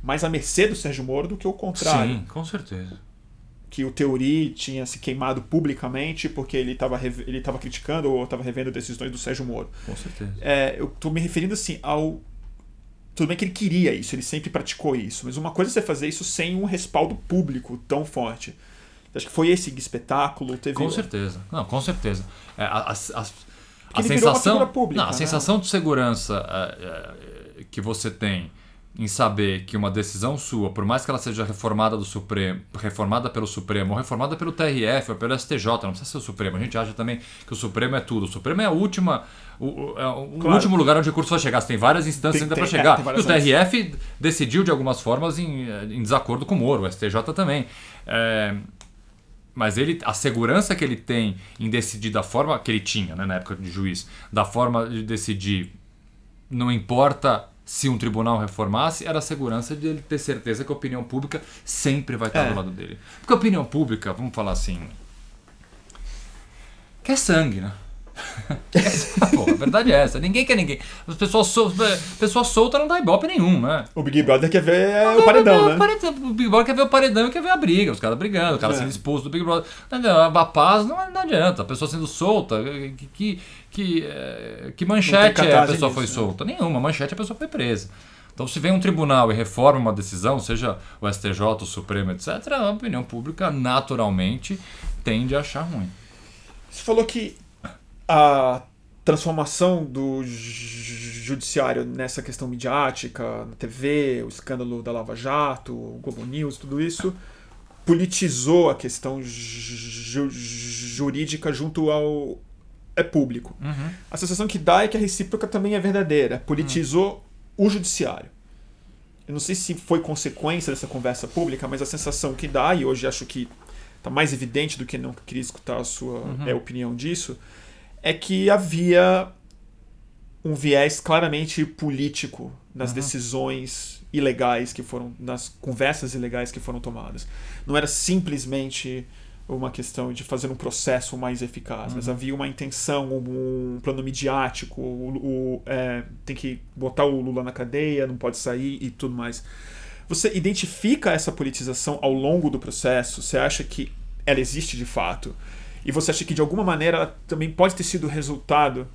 mais à mercê do Sérgio Moro do que o contrário. Sim, com certeza. Que o Teori tinha se queimado publicamente porque ele estava ele tava criticando ou estava revendo decisões do Sérgio Moro. Com certeza. É, eu estou me referindo assim ao. Tudo bem que ele queria isso, ele sempre praticou isso, mas uma coisa é você fazer isso sem um respaldo público tão forte. Acho que foi esse espetáculo. Teve... Com certeza. Não, com certeza. É, a, a, a, a sensação, pública, não, a né? sensação de segurança é, é, que você tem em saber que uma decisão sua, por mais que ela seja reformada do Supremo, reformada pelo Supremo, ou reformada pelo TRF, ou pelo STJ, não precisa ser o Supremo. A gente acha também que o Supremo é tudo. O Supremo é a última, o, é o claro. último lugar onde o recurso vai chegar. Você tem várias instâncias tem, ainda para chegar. É, e o TRF decidiu de algumas formas em, em desacordo com o Moro, o STJ também. É, mas ele, a segurança que ele tem em decidir da forma que ele tinha né, na época de juiz, da forma de decidir, não importa se um tribunal reformasse, era a segurança de ele ter certeza que a opinião pública sempre vai estar é. do lado dele. Porque a opinião pública, vamos falar assim, quer sangue, né? Pô, a verdade é essa. Ninguém quer ninguém. As pessoas, sol... pessoa solta não dá ibope nenhum, né? O Big Brother quer ver o paredão, né? O Big Brother quer ver o paredão e quer ver a briga. Os caras brigando, o cara é. sendo expulso do Big Brother. A paz não, não adianta. A pessoa sendo solta. Que, que, que, que manchete a pessoa foi né? solta? Nenhuma. Manchete a pessoa foi presa. Então, se vem um tribunal e reforma uma decisão, seja o STJ, o Supremo, etc., a opinião pública naturalmente tende a achar ruim. Você falou que a transformação do judiciário nessa questão midiática, na TV, o escândalo da Lava Jato, o Globo News, tudo isso, politizou a questão ju jurídica junto ao é público. Uhum. A sensação que dá é que a recíproca também é verdadeira. Politizou uhum. o judiciário. Eu não sei se foi consequência dessa conversa pública, mas a sensação que dá, e hoje acho que está mais evidente do que não queria escutar a sua uhum. é, opinião disso, é que havia um viés claramente político nas uhum. decisões ilegais que foram, nas conversas ilegais que foram tomadas. Não era simplesmente uma questão de fazer um processo mais eficaz, uhum. mas havia uma intenção, um, plano midiático, o, o é, tem que botar o Lula na cadeia, não pode sair e tudo mais. Você identifica essa politização ao longo do processo? Você acha que ela existe de fato? E você acha que de alguma maneira ela também pode ter sido resultado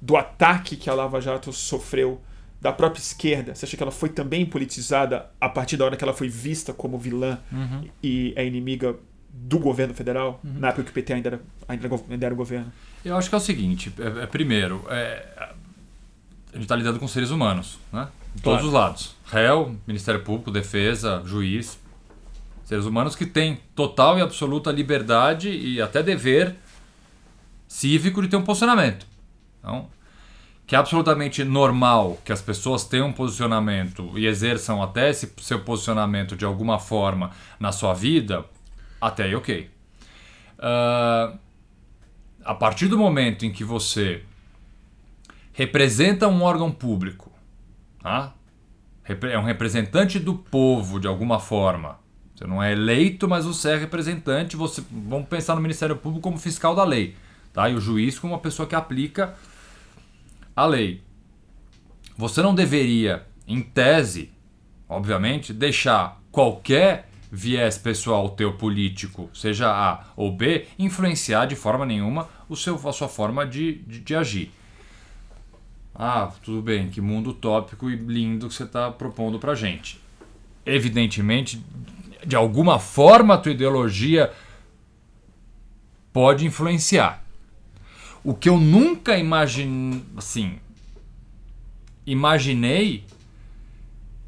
do ataque que a Lava Jato sofreu da própria esquerda? Você acha que ela foi também politizada a partir da hora que ela foi vista como vilã uhum. e é inimiga do governo federal, uhum. na época que o PT ainda era, ainda era o governo? Eu acho que é o seguinte: é, é primeiro, é, a gente está lidando com seres humanos, né? De todos claro. os lados: réu, Ministério Público, defesa, juiz, Seres humanos que têm total e absoluta liberdade e até dever cívico de ter um posicionamento. Então, que é absolutamente normal que as pessoas tenham um posicionamento e exerçam até esse seu posicionamento de alguma forma na sua vida, até aí ok. Uh, a partir do momento em que você representa um órgão público, tá? é um representante do povo de alguma forma, você não é eleito, mas você é representante. Você, vamos pensar no Ministério Público como fiscal da lei, tá? E o juiz como uma pessoa que aplica a lei. Você não deveria, em tese, obviamente, deixar qualquer viés pessoal teu político, seja A ou B, influenciar de forma nenhuma o seu, a sua forma de, de, de agir. Ah, tudo bem, que mundo utópico e lindo que você está propondo para gente. Evidentemente, de alguma forma a tua ideologia pode influenciar. O que eu nunca imaginei, assim, imaginei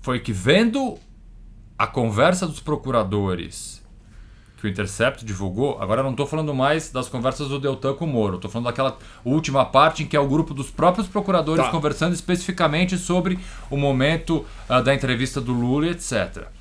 foi que vendo a conversa dos procuradores que o Intercept divulgou, agora não estou falando mais das conversas do Deltan com o Moro, estou falando daquela última parte em que é o grupo dos próprios procuradores tá. conversando especificamente sobre o momento uh, da entrevista do Lula, etc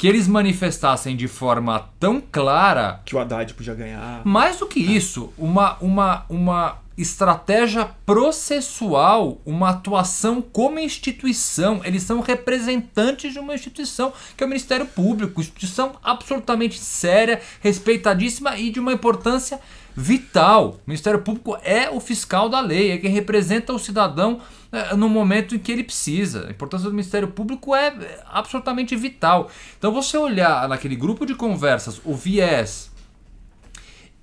que eles manifestassem de forma tão clara que o Haddad podia ganhar. Mais do que isso, uma, uma, uma estratégia processual, uma atuação como instituição. Eles são representantes de uma instituição, que é o Ministério Público, instituição absolutamente séria, respeitadíssima e de uma importância vital. O Ministério Público é o fiscal da lei, é quem representa o cidadão é, no momento em que ele precisa. A importância do Ministério Público é absolutamente vital. Então, você olhar naquele grupo de conversas o viés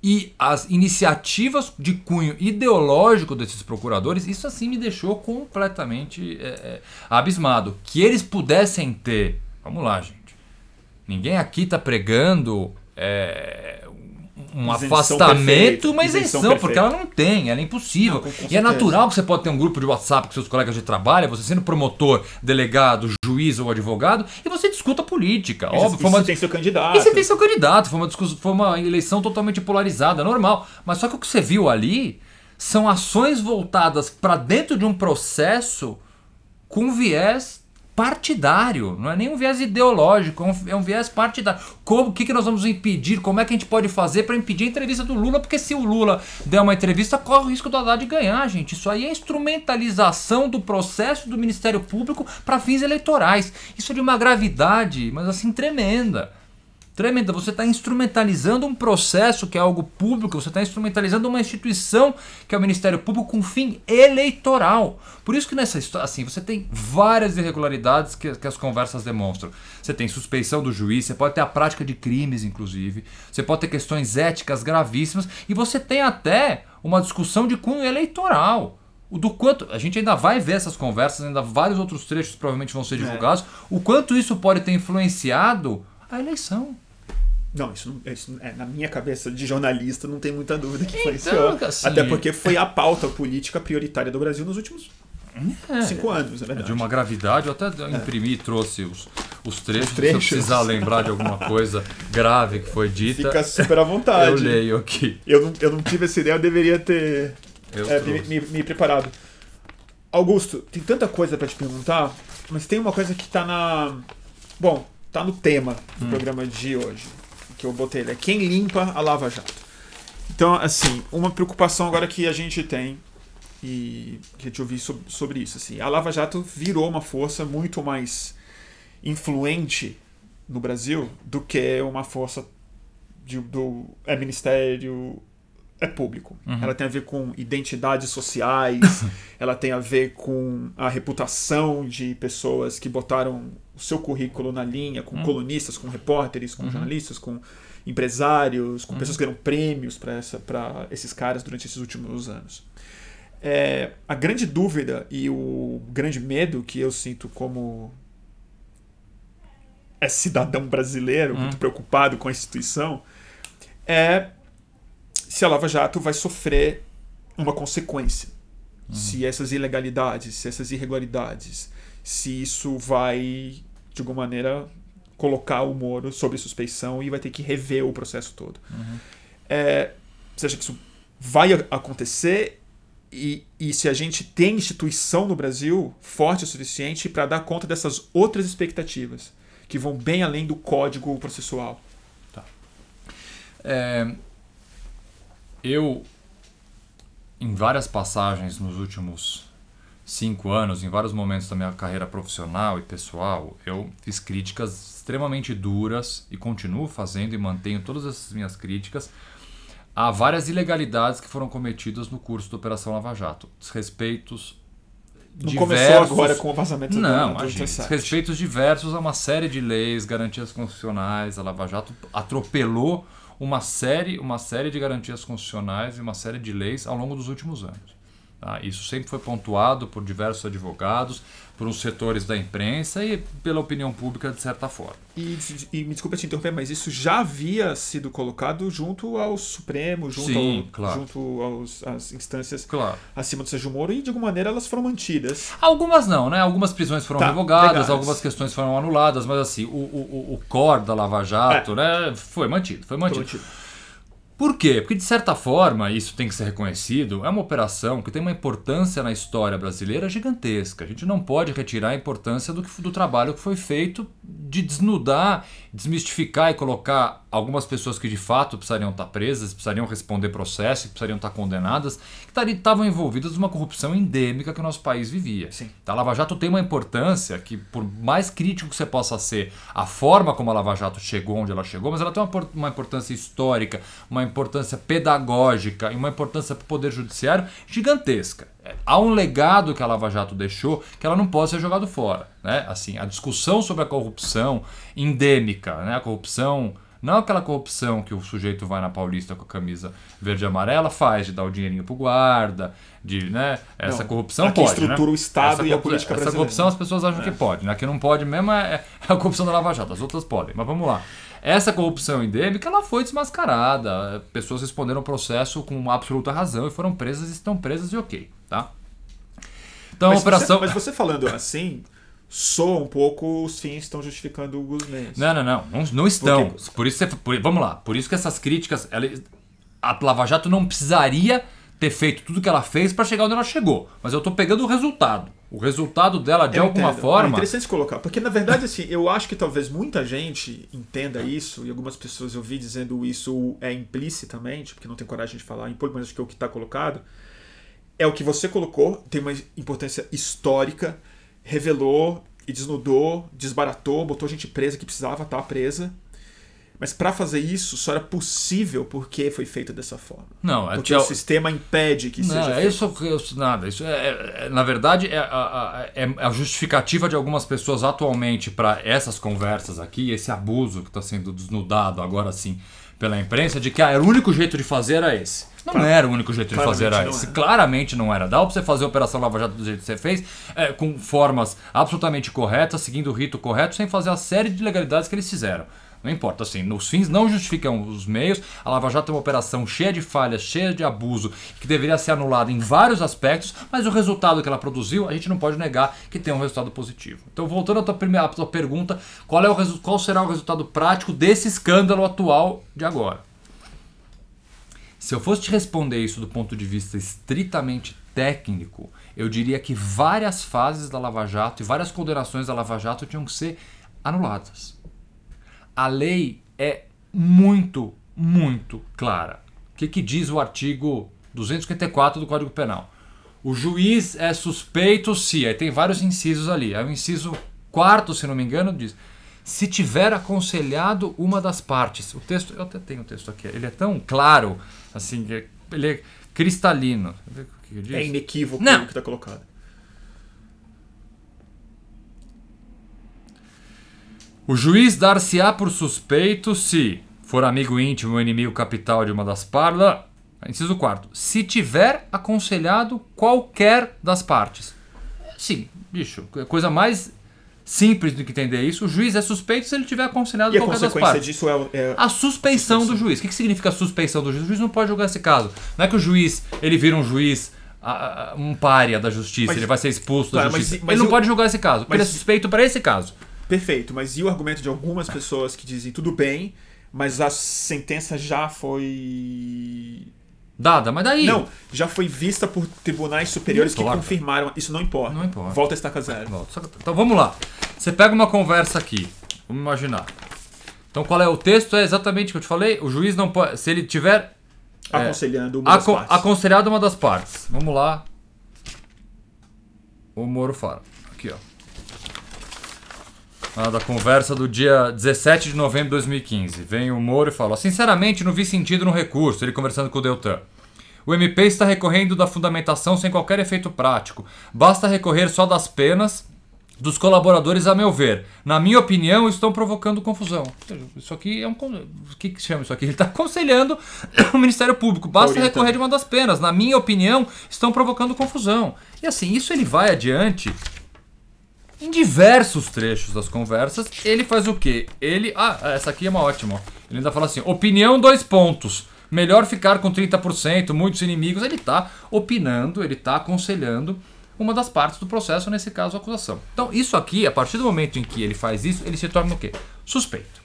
e as iniciativas de cunho ideológico desses procuradores, isso assim me deixou completamente é, abismado. Que eles pudessem ter. Vamos lá, gente. Ninguém aqui está pregando é, um afastamento, perfeita, uma isenção, isenção porque ela não tem, ela é impossível. Não, e é natural que você pode ter um grupo de WhatsApp com seus colegas de trabalho, você sendo promotor, delegado, juiz ou advogado, e você discuta política. E óbvio, e uma... você tem seu candidato. E você tem seu candidato, foi uma, discussão, foi uma eleição totalmente polarizada, normal. Mas só que o que você viu ali são ações voltadas para dentro de um processo com viés partidário, não é nem um viés ideológico, é um é viés partidário. Como, o que, que nós vamos impedir? Como é que a gente pode fazer para impedir a entrevista do Lula? Porque se o Lula der uma entrevista, corre o risco do Haddad ganhar, gente. Isso aí é instrumentalização do processo do Ministério Público para fins eleitorais. Isso é de uma gravidade, mas assim, tremenda tremenda. Você está instrumentalizando um processo que é algo público, você está instrumentalizando uma instituição que é o Ministério Público com fim eleitoral. Por isso que nessa história, assim, você tem várias irregularidades que, que as conversas demonstram. Você tem suspeição do juiz, você pode ter a prática de crimes, inclusive, você pode ter questões éticas gravíssimas e você tem até uma discussão de cunho eleitoral. O do quanto. A gente ainda vai ver essas conversas, ainda vários outros trechos provavelmente vão ser é. divulgados. É. O quanto isso pode ter influenciado a eleição. Não, isso, não, isso é, na minha cabeça de jornalista não tem muita dúvida que então, influenciou. Assim, Até porque foi a pauta política prioritária do Brasil nos últimos é, cinco anos, é verdade. De uma gravidade, eu até imprimi e trouxe os, os trechos, os trechos. Se eu precisar lembrar de alguma coisa grave que foi dita. Fica super à vontade. eu leio aqui. Eu não, eu não tive essa ideia, eu deveria ter é, me, me, me, preparado. Augusto, tem tanta coisa para te perguntar, mas tem uma coisa que tá na. Bom, tá no tema do hum. programa de hoje que eu botei ele é quem limpa a Lava Jato. Então, assim, uma preocupação agora que a gente tem e que eu ouvi sobre, sobre isso, assim, a Lava Jato virou uma força muito mais influente no Brasil do que uma força de, do é ministério é público. Uhum. Ela tem a ver com identidades sociais, ela tem a ver com a reputação de pessoas que botaram o seu currículo na linha, com uhum. colunistas, com repórteres, com uhum. jornalistas, com empresários, com pessoas que deram prêmios para esses caras durante esses últimos anos. É, a grande dúvida e o grande medo que eu sinto como é cidadão brasileiro, muito preocupado com a instituição, é se a Lava Jato vai sofrer uma consequência. Uhum. Se essas ilegalidades, se essas irregularidades, se isso vai, de alguma maneira, colocar o Moro sob suspeição e vai ter que rever o processo todo. Uhum. É, você acha que isso vai acontecer? E, e se a gente tem instituição no Brasil forte o suficiente para dar conta dessas outras expectativas que vão bem além do código processual? Tá. É, eu, em várias passagens nos últimos cinco anos, em vários momentos da minha carreira profissional e pessoal, eu fiz críticas extremamente duras e continuo fazendo e mantenho todas essas minhas críticas a várias ilegalidades que foram cometidas no curso da Operação Lava Jato. Desrespeitos não diversos... começou agora com o vazamento Não, do, imagina, Desrespeitos diversos a uma série de leis, garantias constitucionais. A Lava Jato atropelou uma série, uma série de garantias constitucionais e uma série de leis ao longo dos últimos anos. Tá? Isso sempre foi pontuado por diversos advogados, por uns setores da imprensa e pela opinião pública, de certa forma. E, e me desculpa te interromper, mas isso já havia sido colocado junto ao Supremo, junto, Sim, ao, claro. junto aos, às instâncias claro. acima do Sérgio Moro, e de alguma maneira elas foram mantidas. Algumas não, né? Algumas prisões foram tá, revogadas, legais. algumas questões foram anuladas, mas assim, o, o, o core da Lava Jato é. né, foi mantido. Foi mantido. Foi mantido. Por quê? Porque, de certa forma, isso tem que ser reconhecido, é uma operação que tem uma importância na história brasileira gigantesca. A gente não pode retirar a importância do, do trabalho que foi feito de desnudar, desmistificar e colocar algumas pessoas que de fato precisariam estar presas, precisariam responder processo, precisariam estar condenadas, que estavam envolvidas numa corrupção endêmica que o nosso país vivia. Sim. Então, a Lava Jato tem uma importância que, por mais crítico que você possa ser, a forma como a Lava Jato chegou onde ela chegou, mas ela tem uma, uma importância histórica, uma importância pedagógica e uma importância para o Poder Judiciário gigantesca. É, há um legado que a Lava Jato deixou que ela não pode ser jogado fora. Né? Assim, a discussão sobre a corrupção endêmica, né? a corrupção não aquela corrupção que o sujeito vai na Paulista com a camisa verde e amarela, faz de dar o dinheirinho pro guarda, de, né? Essa Não, corrupção pode. estrutura né? o Estado essa e a política Essa brasileira. corrupção as pessoas acham que pode, né? Que não pode mesmo é a corrupção da Lava Jato, as outras podem. Mas vamos lá. Essa corrupção endêmica ela foi desmascarada. Pessoas responderam ao processo com absoluta razão e foram presas e estão presas e ok, tá? Então mas a operação. Você, mas você falando assim, soa um pouco os fins estão justificando os meios. Não, não, não. Não, não estão. Por Por isso, por- vamos lá. Por isso que essas críticas. ela- a Lava Jato não precisaria ter feito tudo que ela fez para chegar onde ela chegou. Mas eu tô pegando o resultado. O resultado dela, de Eu alguma entendo. É forma. interessante colocar, porque na verdade assim, eu acho que talvez muita gente entenda isso e algumas pessoas eu vi dizendo isso é implicitamente, porque não tem coragem de falar em público, mas acho que é o que está colocado. É o que você colocou, tem uma importância histórica, revelou e desnudou, desbaratou, botou gente presa que precisava estar presa. Mas para fazer isso só era possível porque foi feito dessa forma. Não, é Porque que- o sistema impede que Não, seja é feito. isso, nada. Isso é, é- é- na verdade, é a, é a justificativa de algumas pessoas atualmente para essas conversas aqui, esse abuso que está sendo desnudado agora sim pela imprensa, de que ah, era o único jeito de fazer era esse. Não era o único jeito de fazer era Claramente esse. era. Claramente não era. Dá pra você fazer a Operação Lava Jato do jeito que você fez, é, com formas absolutamente corretas, seguindo o rito correto, sem fazer a série de ilegalidades que eles fizeram. Não importa, assim, os fins não justificam os meios. A Lava Jato é uma operação cheia de falhas, cheia de abuso, que deveria ser anulada em vários aspectos, mas o resultado que ela produziu, a gente não pode negar que tem um resultado positivo. Então, voltando à tua, primeira, à tua pergunta, qual, é o, qual será o resultado prático desse escândalo atual de agora? Se eu fosse te responder isso do ponto de vista estritamente técnico, eu diria que várias fases da Lava Jato e várias condenações da Lava Jato tinham que ser anuladas. A lei é muito, muito clara. O que, que diz o artigo 254 do Código Penal? O juiz é suspeito se. Aí tem vários incisos ali. Aí o inciso quarto, se não me engano, diz. Se tiver aconselhado uma das partes. O texto, eu até tenho o texto aqui. Ele é tão claro, assim, que ele é cristalino. É inequívoco Não. o que está colocado. O juiz dar-se-á por suspeito se for amigo íntimo ou inimigo capital de uma das partes. Inciso 4. Se tiver aconselhado qualquer das partes. Sim, bicho, a coisa mais simples do que entender isso. O juiz é suspeito se ele tiver aconselhado E a qualquer das partes. disso é, é A suspeição do juiz. O que que significa a suspeição do juiz? O juiz não pode julgar esse caso. Não é que o juiz ele vira um juiz, um pária da justiça, Mas- ele vai ser expulso Claro, da mas- justiça. mas ele não o- pode julgar esse caso, porque ele é mas- suspeito para esse caso. Perfeito, mas e o argumento de algumas pessoas que dizem tudo bem, mas a sentença já foi. Dada, mas daí. Não, já foi vista por tribunais superiores que confirmaram. Isso não importa. Não importa. Volta a estaca zero. Volta. Então vamos lá. Você pega uma conversa aqui. Vamos imaginar. Então qual é o texto? É exatamente o que eu te falei. O juiz não pode. Se ele tiver Aconselhando uma das partes. aconselhado uma das partes. Vamos lá. O Moro fala. Ah, da conversa do dia 17 de novembro de 2015. Vem o Moro e fala: Sinceramente, não vi sentido no recurso. Ele conversando com o Deltan. O MP está recorrendo da fundamentação sem qualquer efeito prático. Basta recorrer só das penas dos colaboradores, a meu ver. Na minha opinião, estão provocando confusão. Isso aqui é um. O que, que chama isso aqui? Ele está aconselhando o Ministério Público. Basta Orientando. recorrer de uma das penas. Na minha opinião, estão provocando confusão. E assim, isso ele vai adiante em diversos trechos das conversas, ele faz o quê? Ele. Ah, essa aqui é uma ótima. Ele ainda fala assim: opinião, dois pontos. Melhor ficar com 30%, muitos inimigos. Ele está opinando, ele está aconselhando uma das partes do processo, nesse caso, a acusação. Então, isso aqui, a partir do momento em que ele faz isso, ele se torna o quê? Suspeito.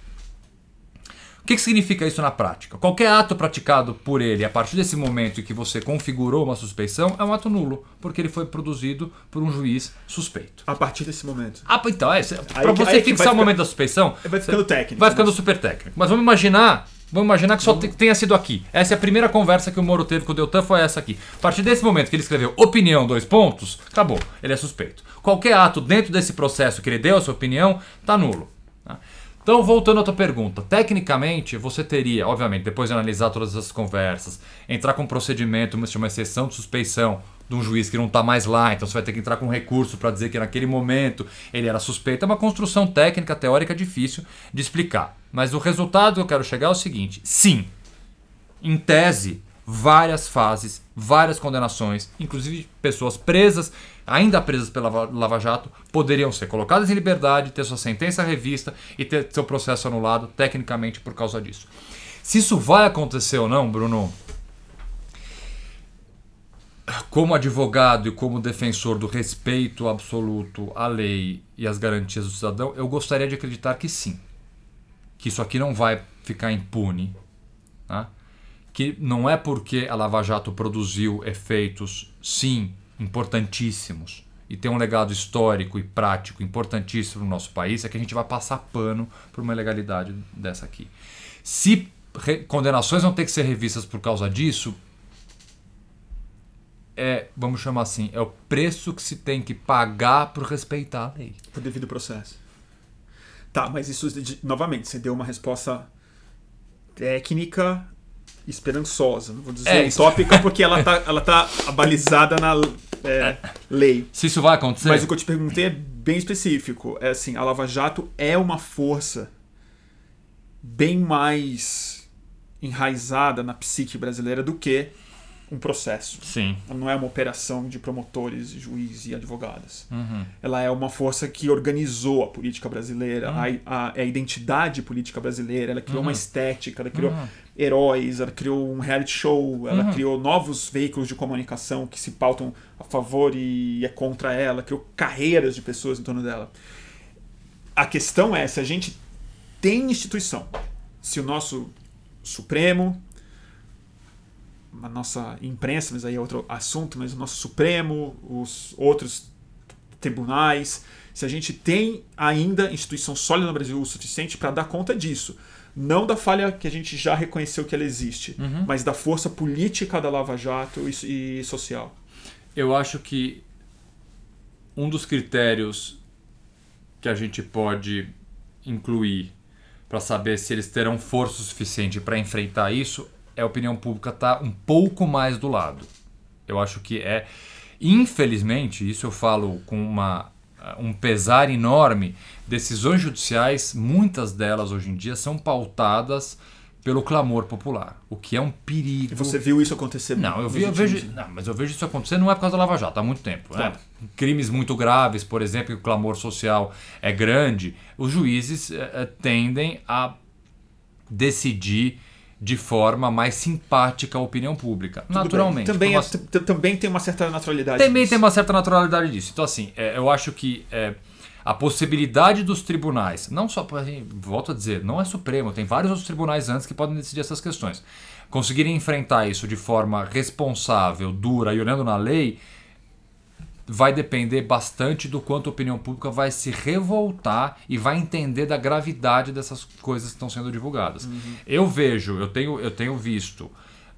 O que, que significa isso na prática? Qualquer ato praticado por ele a partir desse momento em que você configurou uma suspeição é um ato nulo, porque ele foi produzido por um juiz suspeito. A partir desse momento. Ah, então, é, para você fixar o momento da suspeição. Vai ficando técnico. Vai ficando super técnico. Mas vamos imaginar. Vamos imaginar que só tenha sido aqui. Essa é a primeira conversa que o Moro teve com o Deltan, foi essa aqui. A partir desse momento que ele escreveu opinião, dois pontos, acabou. Ele é suspeito. Qualquer ato dentro desse processo que ele deu a sua opinião, está nulo. Então, voltando à tua pergunta, tecnicamente você teria, obviamente, depois de analisar todas essas conversas, entrar com um procedimento, uma, uma exceção de suspeição de um juiz que não está mais lá, então você vai ter que entrar com um recurso para dizer que naquele momento ele era suspeito. É uma construção técnica, teórica difícil de explicar. Mas o resultado que eu quero chegar é o seguinte: sim, em tese, várias fases, várias condenações, inclusive pessoas presas, ainda presas pela Lava Jato, poderiam ser colocadas em liberdade, ter sua sentença revista e ter seu processo anulado tecnicamente por causa disso. Se isso vai acontecer ou não, Bruno, como advogado e como defensor do respeito absoluto à lei e às garantias do cidadão, eu gostaria de acreditar que sim. Que isso aqui não vai ficar impune. Tá? que não é porque a Lava Jato produziu efeitos, sim, importantíssimos, e tem um legado histórico e prático importantíssimo no nosso país, é que a gente vai passar pano por uma ilegalidade dessa aqui. Se condenações vão ter que ser revistas por causa disso, é, vamos chamar assim, é o preço que se tem que pagar por respeitar a lei. Por devido processo. Tá, mas isso, novamente, você deu uma resposta técnica esperançosa, não vou dizer é, utópica, porque ela tá, ela tá abalizada na é, lei. Se isso vai acontecer. Mas o que eu te perguntei é bem específico. É assim, a Lava Jato é uma força bem mais enraizada na psique brasileira do que um processo. Sim. Ela não é uma operação de promotores, juízes e advogados. Uhum. Ela é uma força que organizou a política brasileira, uhum. a, a, a, identidade política brasileira, ela criou uhum. uma estética, ela criou uhum. heróis, ela criou um reality show, ela uhum. criou novos veículos de comunicação que se pautam a favor e é contra ela, criou carreiras de pessoas em torno dela. A questão é se a gente tem instituição, se o nosso Supremo, a nossa imprensa, mas aí é outro assunto, mas o nosso Supremo, os outros tribunais, se a gente tem ainda instituição sólida no Brasil o suficiente para dar conta disso. Não da falha que a gente já reconheceu que ela existe, uhum. mas da força política da Lava Jato e, e social. Eu acho que um dos critérios que a gente pode incluir para saber se eles terão força suficiente para enfrentar isso a opinião pública está um pouco mais do lado. Eu acho que é, infelizmente, isso eu falo com uma, um pesar enorme, decisões judiciais, muitas delas hoje em dia são pautadas pelo clamor popular, o que é um perigo. E você viu isso acontecer? Não, eu, vi, eu vejo, não, mas eu vejo isso acontecer não é por causa da Lava Jato, há muito tempo. Né? Crimes muito graves, por exemplo, que o clamor social é grande, os juízes é, tendem a decidir de forma mais simpática à opinião pública. Tudo naturalmente. Também, uma... é, também tem uma certa naturalidade Também disso. tem uma certa naturalidade disso. Então, assim, é, eu acho que é, a possibilidade dos tribunais, não só, volto a dizer, não é Supremo, tem vários outros tribunais antes que podem decidir essas questões, conseguirem enfrentar isso de forma responsável, dura e olhando na lei, vai depender bastante do quanto a opinião pública vai se revoltar e vai entender da gravidade dessas coisas que estão sendo divulgadas. Uhum. Eu vejo, eu tenho, eu tenho visto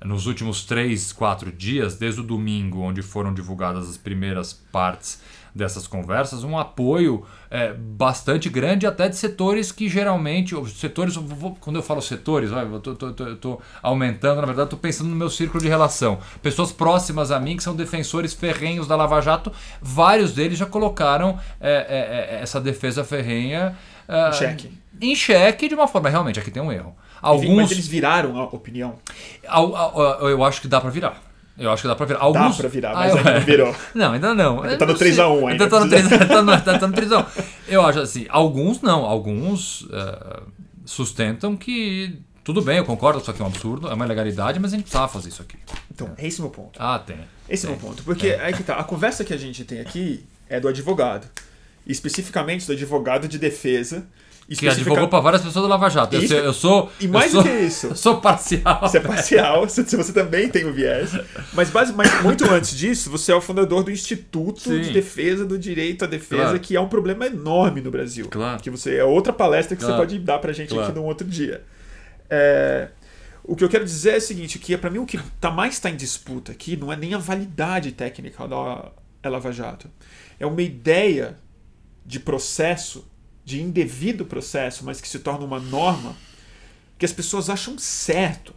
nos últimos três, quatro dias, desde o domingo, onde foram divulgadas as primeiras partes dessas conversas, um apoio é, bastante grande até de setores que geralmente, os setores, quando eu falo setores, eu estou aumentando, na verdade estou pensando no meu círculo de relação. Pessoas próximas a mim que são defensores ferrenhos da Lava Jato, vários deles já colocaram é, é, é essa defesa ferrenha em xeque. Em xeque de uma forma, realmente, aqui tem um erro. Alguns, mas eles viraram a opinião? Eu acho que dá para virar. Eu acho que dá pra virar. Alguns... Dá pra virar, mas ah, ainda não virou. Não, ainda não. Ainda tá no 3x1 ainda. Tá no 3x1. tá no, tá no 3x1. Eu acho assim, alguns não. Alguns uh, sustentam que tudo bem, eu concordo, isso aqui é um absurdo, é uma ilegalidade, mas a gente precisava fazer isso aqui. Então, é. esse é o meu ponto. Ah, tem. Esse tem. é o meu ponto. Porque é. aí que tá, a conversa que a gente tem aqui é do advogado. especificamente do advogado de defesa. Que advogou para várias pessoas do Lava Jato. Eu, Isso- eu sou. E mais do que isso, Eu sou parcial. Você é parcial, se se você também tem o viés. Mas, base- mas muito antes disso, você é o fundador do Instituto Sim. de Defesa do Direito à Defesa, Claro. que é um problema enorme no Brasil. Claro. Que você é outra palestra que Claro. você pode dar pra gente Claro. aqui num outro dia. É, o que eu quero dizer é o seguinte, que para mim o que tá mais está em disputa aqui não é nem a validade técnica da Lava Jato. É uma ideia de processo, de indevido processo, mas que se torna uma norma, que as pessoas acham certo.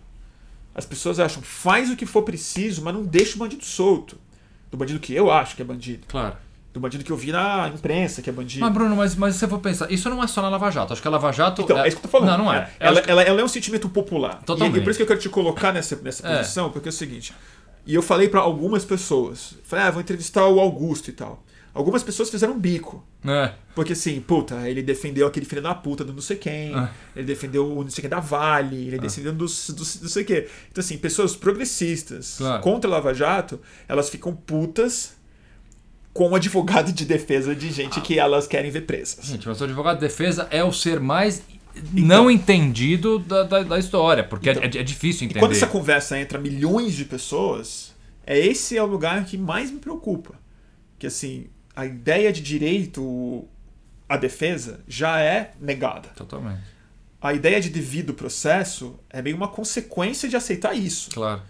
As pessoas acham, faz o que for preciso, mas não deixa o bandido solto. Do bandido que eu acho que é bandido. Claro. Do bandido que eu vi na imprensa que é bandido. Mas, Bruno, mas, mas se você for pensar, isso não é só na Lava Jato. Acho que a Lava Jato. Então, é, isso que eu tô falando. Não, não é. Eu Ela, que- ela, ela é um sentimento popular. Totalmente. E, e por isso que eu quero te colocar nessa, nessa É. posição, porque é o seguinte. E eu falei pra algumas pessoas. Falei, ah, vou entrevistar o Augusto e tal. Algumas pessoas fizeram bico. É. Porque assim, puta, ele defendeu aquele filho da puta do não sei quem, Ah. ele defendeu o não sei quem da Vale, ele defendeu dos, dos não sei o quê. Então, assim, pessoas progressistas Claro. contra a Lava Jato, elas ficam putas com o advogado de defesa de gente que elas querem ver presas. Gente, mas o advogado de defesa é o ser mais não entendido da, da, da história, porque Então. é, é difícil entender. quando essa conversa entra milhões de pessoas, é esse é o lugar que mais me preocupa. Que assim, a ideia de direito à defesa já é negada. Totalmente. A ideia de devido processo é meio uma consequência de aceitar isso. Claro.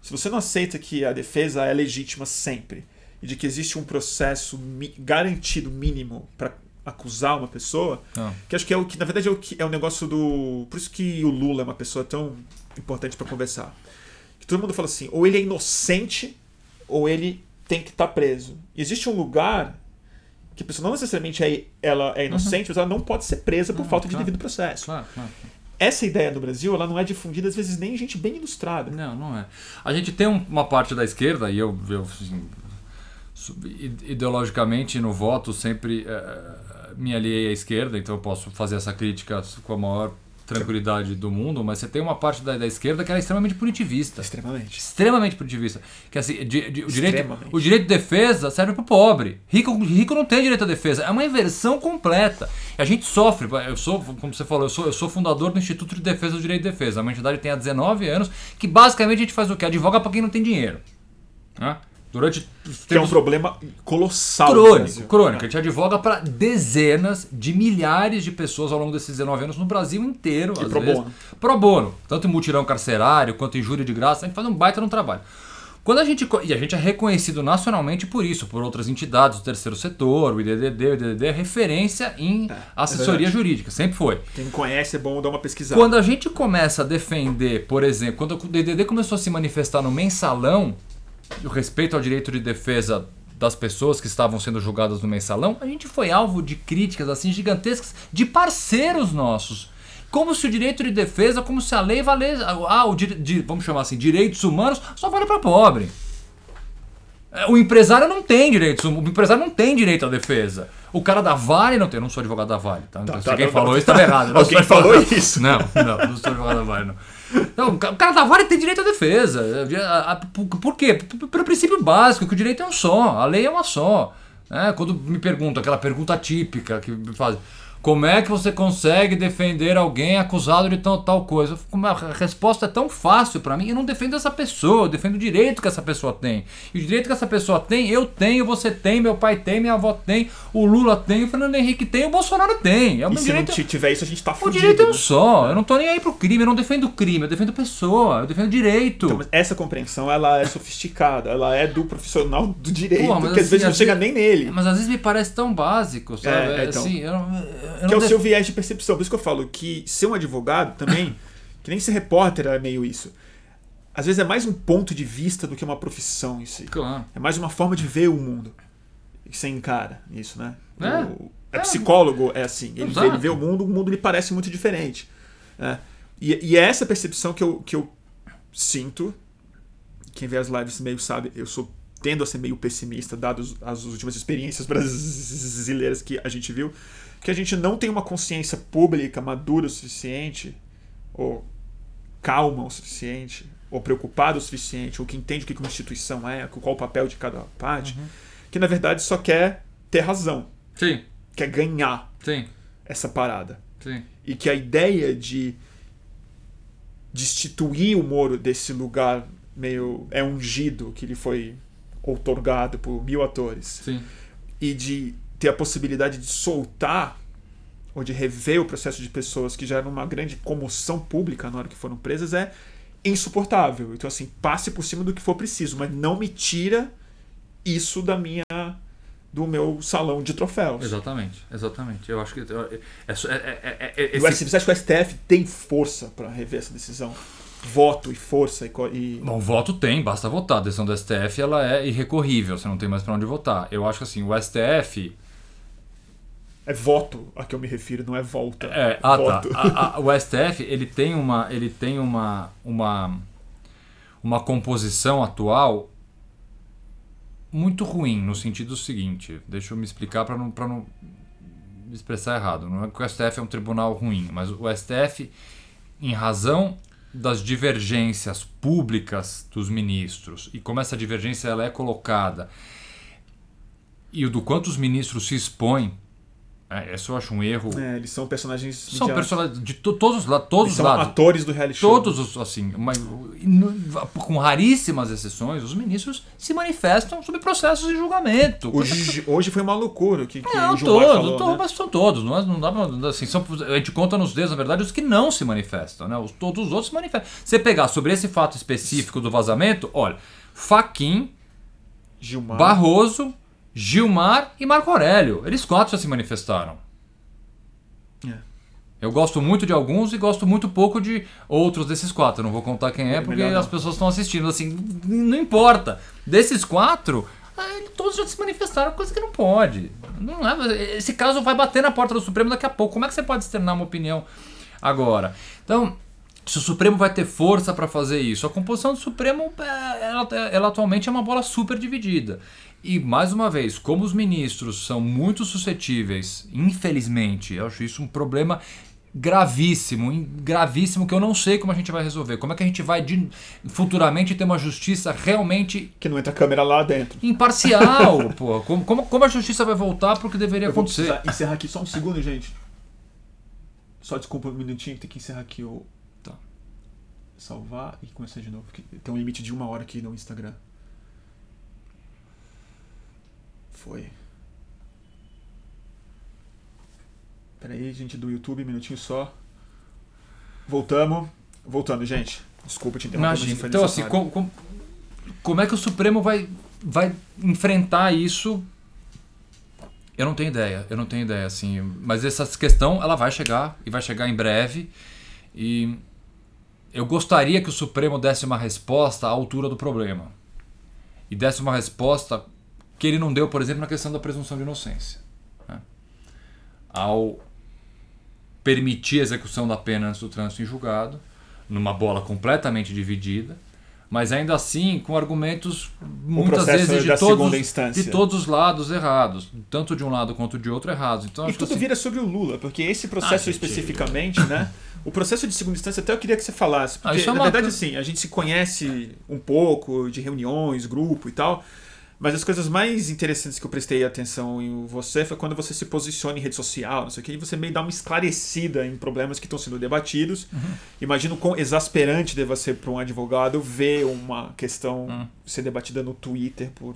Se você não aceita que a defesa é legítima sempre e de que existe um processo garantido mínimo para acusar uma pessoa, Não. que acho que é o que na verdade é o que é o negócio do, por isso que o Lula é uma pessoa tão importante para conversar. Que todo mundo fala assim, ou ele é inocente ou ele tem que estar preso. E existe um lugar que a pessoa não necessariamente é, ela é inocente, mas ela não pode ser presa por Uhum, falta de claro. devido processo. Claro, claro. Essa ideia no Brasil, ela não é difundida às vezes nem em gente bem ilustrada. Não, não é. A gente tem um- uma parte da esquerda, e eu, eu assim, ideologicamente no voto sempre eh, me aliei à esquerda, então eu posso fazer essa crítica com a maior tranquilidade do mundo, mas você tem uma parte da, da esquerda que ela é extremamente punitivista. Extremamente. Extremamente punitivista. Que assim, di- di- o, direito, o direito de defesa serve para o pobre. Rico, rico não tem direito à defesa. É uma inversão completa. E a gente sofre. Eu sou, como você falou, eu sou, eu sou fundador do Instituto de Defesa do Direito de Defesa. Uma entidade que tem há 19 anos, que basicamente a gente faz o quê? Advoga para quem não tem dinheiro. Né? Durante Que é um problema colossal. crônico, crônico. A gente advoga para dezenas de milhares de pessoas ao longo desses 19 anos no Brasil inteiro. E pro vezes. bono. Pro bono. Tanto em mutirão carcerário quanto em júri de graça. A gente faz um baita no trabalho. Quando a gente, e a gente é reconhecido nacionalmente por isso, por outras entidades do terceiro setor, o IDDD, o IDDD é referência em assessoria verdade. jurídica, sempre foi. Quem conhece é bom dar uma pesquisada. Quando a gente começa a defender, por exemplo, quando o DDD começou a se manifestar no mensalão, respeito ao direito de defesa das pessoas que estavam sendo julgadas no mensalão, a gente foi alvo de críticas assim gigantescas de parceiros nossos. Como se o direito de defesa, como se a lei valesse. Ah, o dire, di- vamos chamar assim, direitos humanos só vale para pobre. É, O empresário não tem direitos, hum- o empresário não tem direito à defesa. O cara da Vale não tem, eu não sou advogado da Vale, tá? Então, se tá, alguém não, falou isso, estava errado. Não Alguém falou isso. Não, não, não sou advogado da Vale, não. Não, o ca- o cara da Vale tem direito à defesa. Por quê? Pelo princípio básico, que o direito é um só, a lei é uma só. É, quando me perguntam, aquela pergunta típica que me fazem. Como é que você consegue defender alguém acusado de tal, tal coisa? A resposta é tão fácil pra mim. Eu não defendo essa pessoa, eu defendo o direito que essa pessoa tem. E o direito que essa pessoa tem, eu tenho, você tem, meu pai tem, minha avó tem, o Lula tem, o Fernando Henrique tem, o Bolsonaro tem. É o E se direito. não tiver isso, a gente tá O fudido. direito é um né? só. Eu não tô nem aí pro crime, eu não defendo crime, eu defendo pessoa, eu defendo direito. Então, essa compreensão, ela é sofisticada. Ela é do profissional do direito, Pô, que às assim, vezes não às chega vezes- nem nele. Mas às vezes me parece tão básico, sabe? É, então. assim, eu não, eu Que é o def- seu viés de percepção. Por isso que eu falo que ser um advogado também, que nem ser repórter é meio isso. Às vezes é mais um ponto de vista do que uma profissão em si. Claro. É mais uma forma de ver o mundo. Que você encara isso, né? É. O é É. psicólogo é assim. Ele ele vê o mundo, o mundo lhe parece muito diferente. né? E, e é essa percepção que eu, que eu sinto. Quem vê as lives meio sabe, eu sou tendo a ser meio pessimista, dados as últimas experiências brasileiras que a gente viu, que a gente não tem uma consciência pública madura o suficiente, ou calma o suficiente, ou preocupada o suficiente, ou que entende o que uma instituição é, qual o papel de cada parte, que na verdade só quer ter razão. Sim. quer ganhar Sim, essa parada. sim. E que a ideia de destituir o Moro desse lugar meio é ungido que lhe foi outorgado por mil atores Sim. e de ter a possibilidade de soltar ou de rever o processo de pessoas que já eram uma grande comoção pública na hora que foram presas é insuportável. Então, assim, passe por cima do que for preciso, mas não me tira isso da minha do meu salão de troféus. Exatamente, exatamente. Eu acho que. É, é, é, é, é, E o STF, você acha que o STF tem força para rever essa decisão? Voto e força e. e... Bom, voto tem, basta votar. A decisão do STF ela é irrecorrível, você não tem mais para onde votar. Eu acho que assim, o STF. É voto a que eu me refiro, não é volta. É, ah, voto. tá. A- a- o STF ele tem uma, ele tem uma, uma, uma composição atual muito ruim no sentido seguinte. Deixa eu me explicar para não, pra não me expressar errado. Não é que o STF é um tribunal ruim, mas o STF, em razão das divergências públicas dos ministros e como essa divergência ela é colocada e o do quanto os ministros se expõem, é, isso eu acho um erro. É, eles são personagens São personagens de to- todos os lados, todos os são lados. atores do reality show. Todos os, assim, mas, com raríssimas exceções, os ministros se manifestam sobre processos de julgamento. Hoje, hoje foi uma loucura que, que Não, o Gilmar todos, falou, todos, né? mas são todos. Não, é- não dá pra, assim, são, a gente conta nos dedos, na verdade, os que não se manifestam. Né? Os, todos os outros se manifestam. Você pegar sobre esse fato específico do vazamento, olha, Faquin, Gilmar. Barroso, Gilmar e Marco Aurélio. Eles quatro já se manifestaram. É. Eu gosto muito de alguns e gosto muito pouco de outros desses quatro. Eu não vou contar quem é É porque as pessoas estão assistindo. Assim, não importa. Desses quatro, ah, todos já se manifestaram, coisa que não pode. Não é, esse caso vai bater na porta do Supremo daqui a pouco. Como é que você pode externar uma opinião agora? Então, se o Supremo vai ter força para fazer isso, a composição do Supremo, é, ela, ela atualmente é uma bola super dividida. E, mais uma vez, como os ministros são muito suscetíveis, infelizmente, eu acho isso um problema gravíssimo, gravíssimo, que eu não sei como a gente vai resolver. Como é que a gente vai de- futuramente ter uma justiça realmente Que não entra a câmera lá dentro. imparcial, pô? Como, como, como a justiça vai voltar pro que deveria Eu vou acontecer? precisar encerrar aqui só um segundo, gente. Só desculpa um minutinho, tem que encerrar aqui o. Tá. Salvar e começar de novo. Tem um limite de uma hora aqui no Instagram. Foi. Peraí, gente do YouTube, um minutinho só. Voltamos. Voltando, gente. Desculpa te interromper. Imagina. Então, assim, com- com- como é que o Supremo vai, vai enfrentar isso? Eu não tenho ideia, eu não tenho ideia, assim. Mas essa questão, ela vai chegar, e vai chegar em breve. E eu gostaria que o Supremo desse uma resposta à altura do problema. E desse uma resposta que ele não deu, por exemplo, na questão da presunção de inocência. né? Ao permitir a execução da pena antes do trânsito em julgado, numa bola completamente dividida, mas ainda assim com argumentos muitas processo vezes de todos, de todos os lados errados, tanto de um lado quanto de outro errados. Então E tudo assim, vira sobre o Lula, porque esse processo Ah, gente. especificamente, né? O processo de segunda instância até eu queria que você falasse. Ah, Porque, isso é na verdade, assim, a gente se conhece um pouco de reuniões, grupo e tal. Mas as coisas mais interessantes que eu prestei atenção em você foi quando você se posiciona em rede social, não sei o que, e você meio dá uma esclarecida em problemas que estão sendo debatidos. Uhum. Imagino quão exasperante deva ser para um advogado ver uma questão Hum. ser debatida no Twitter por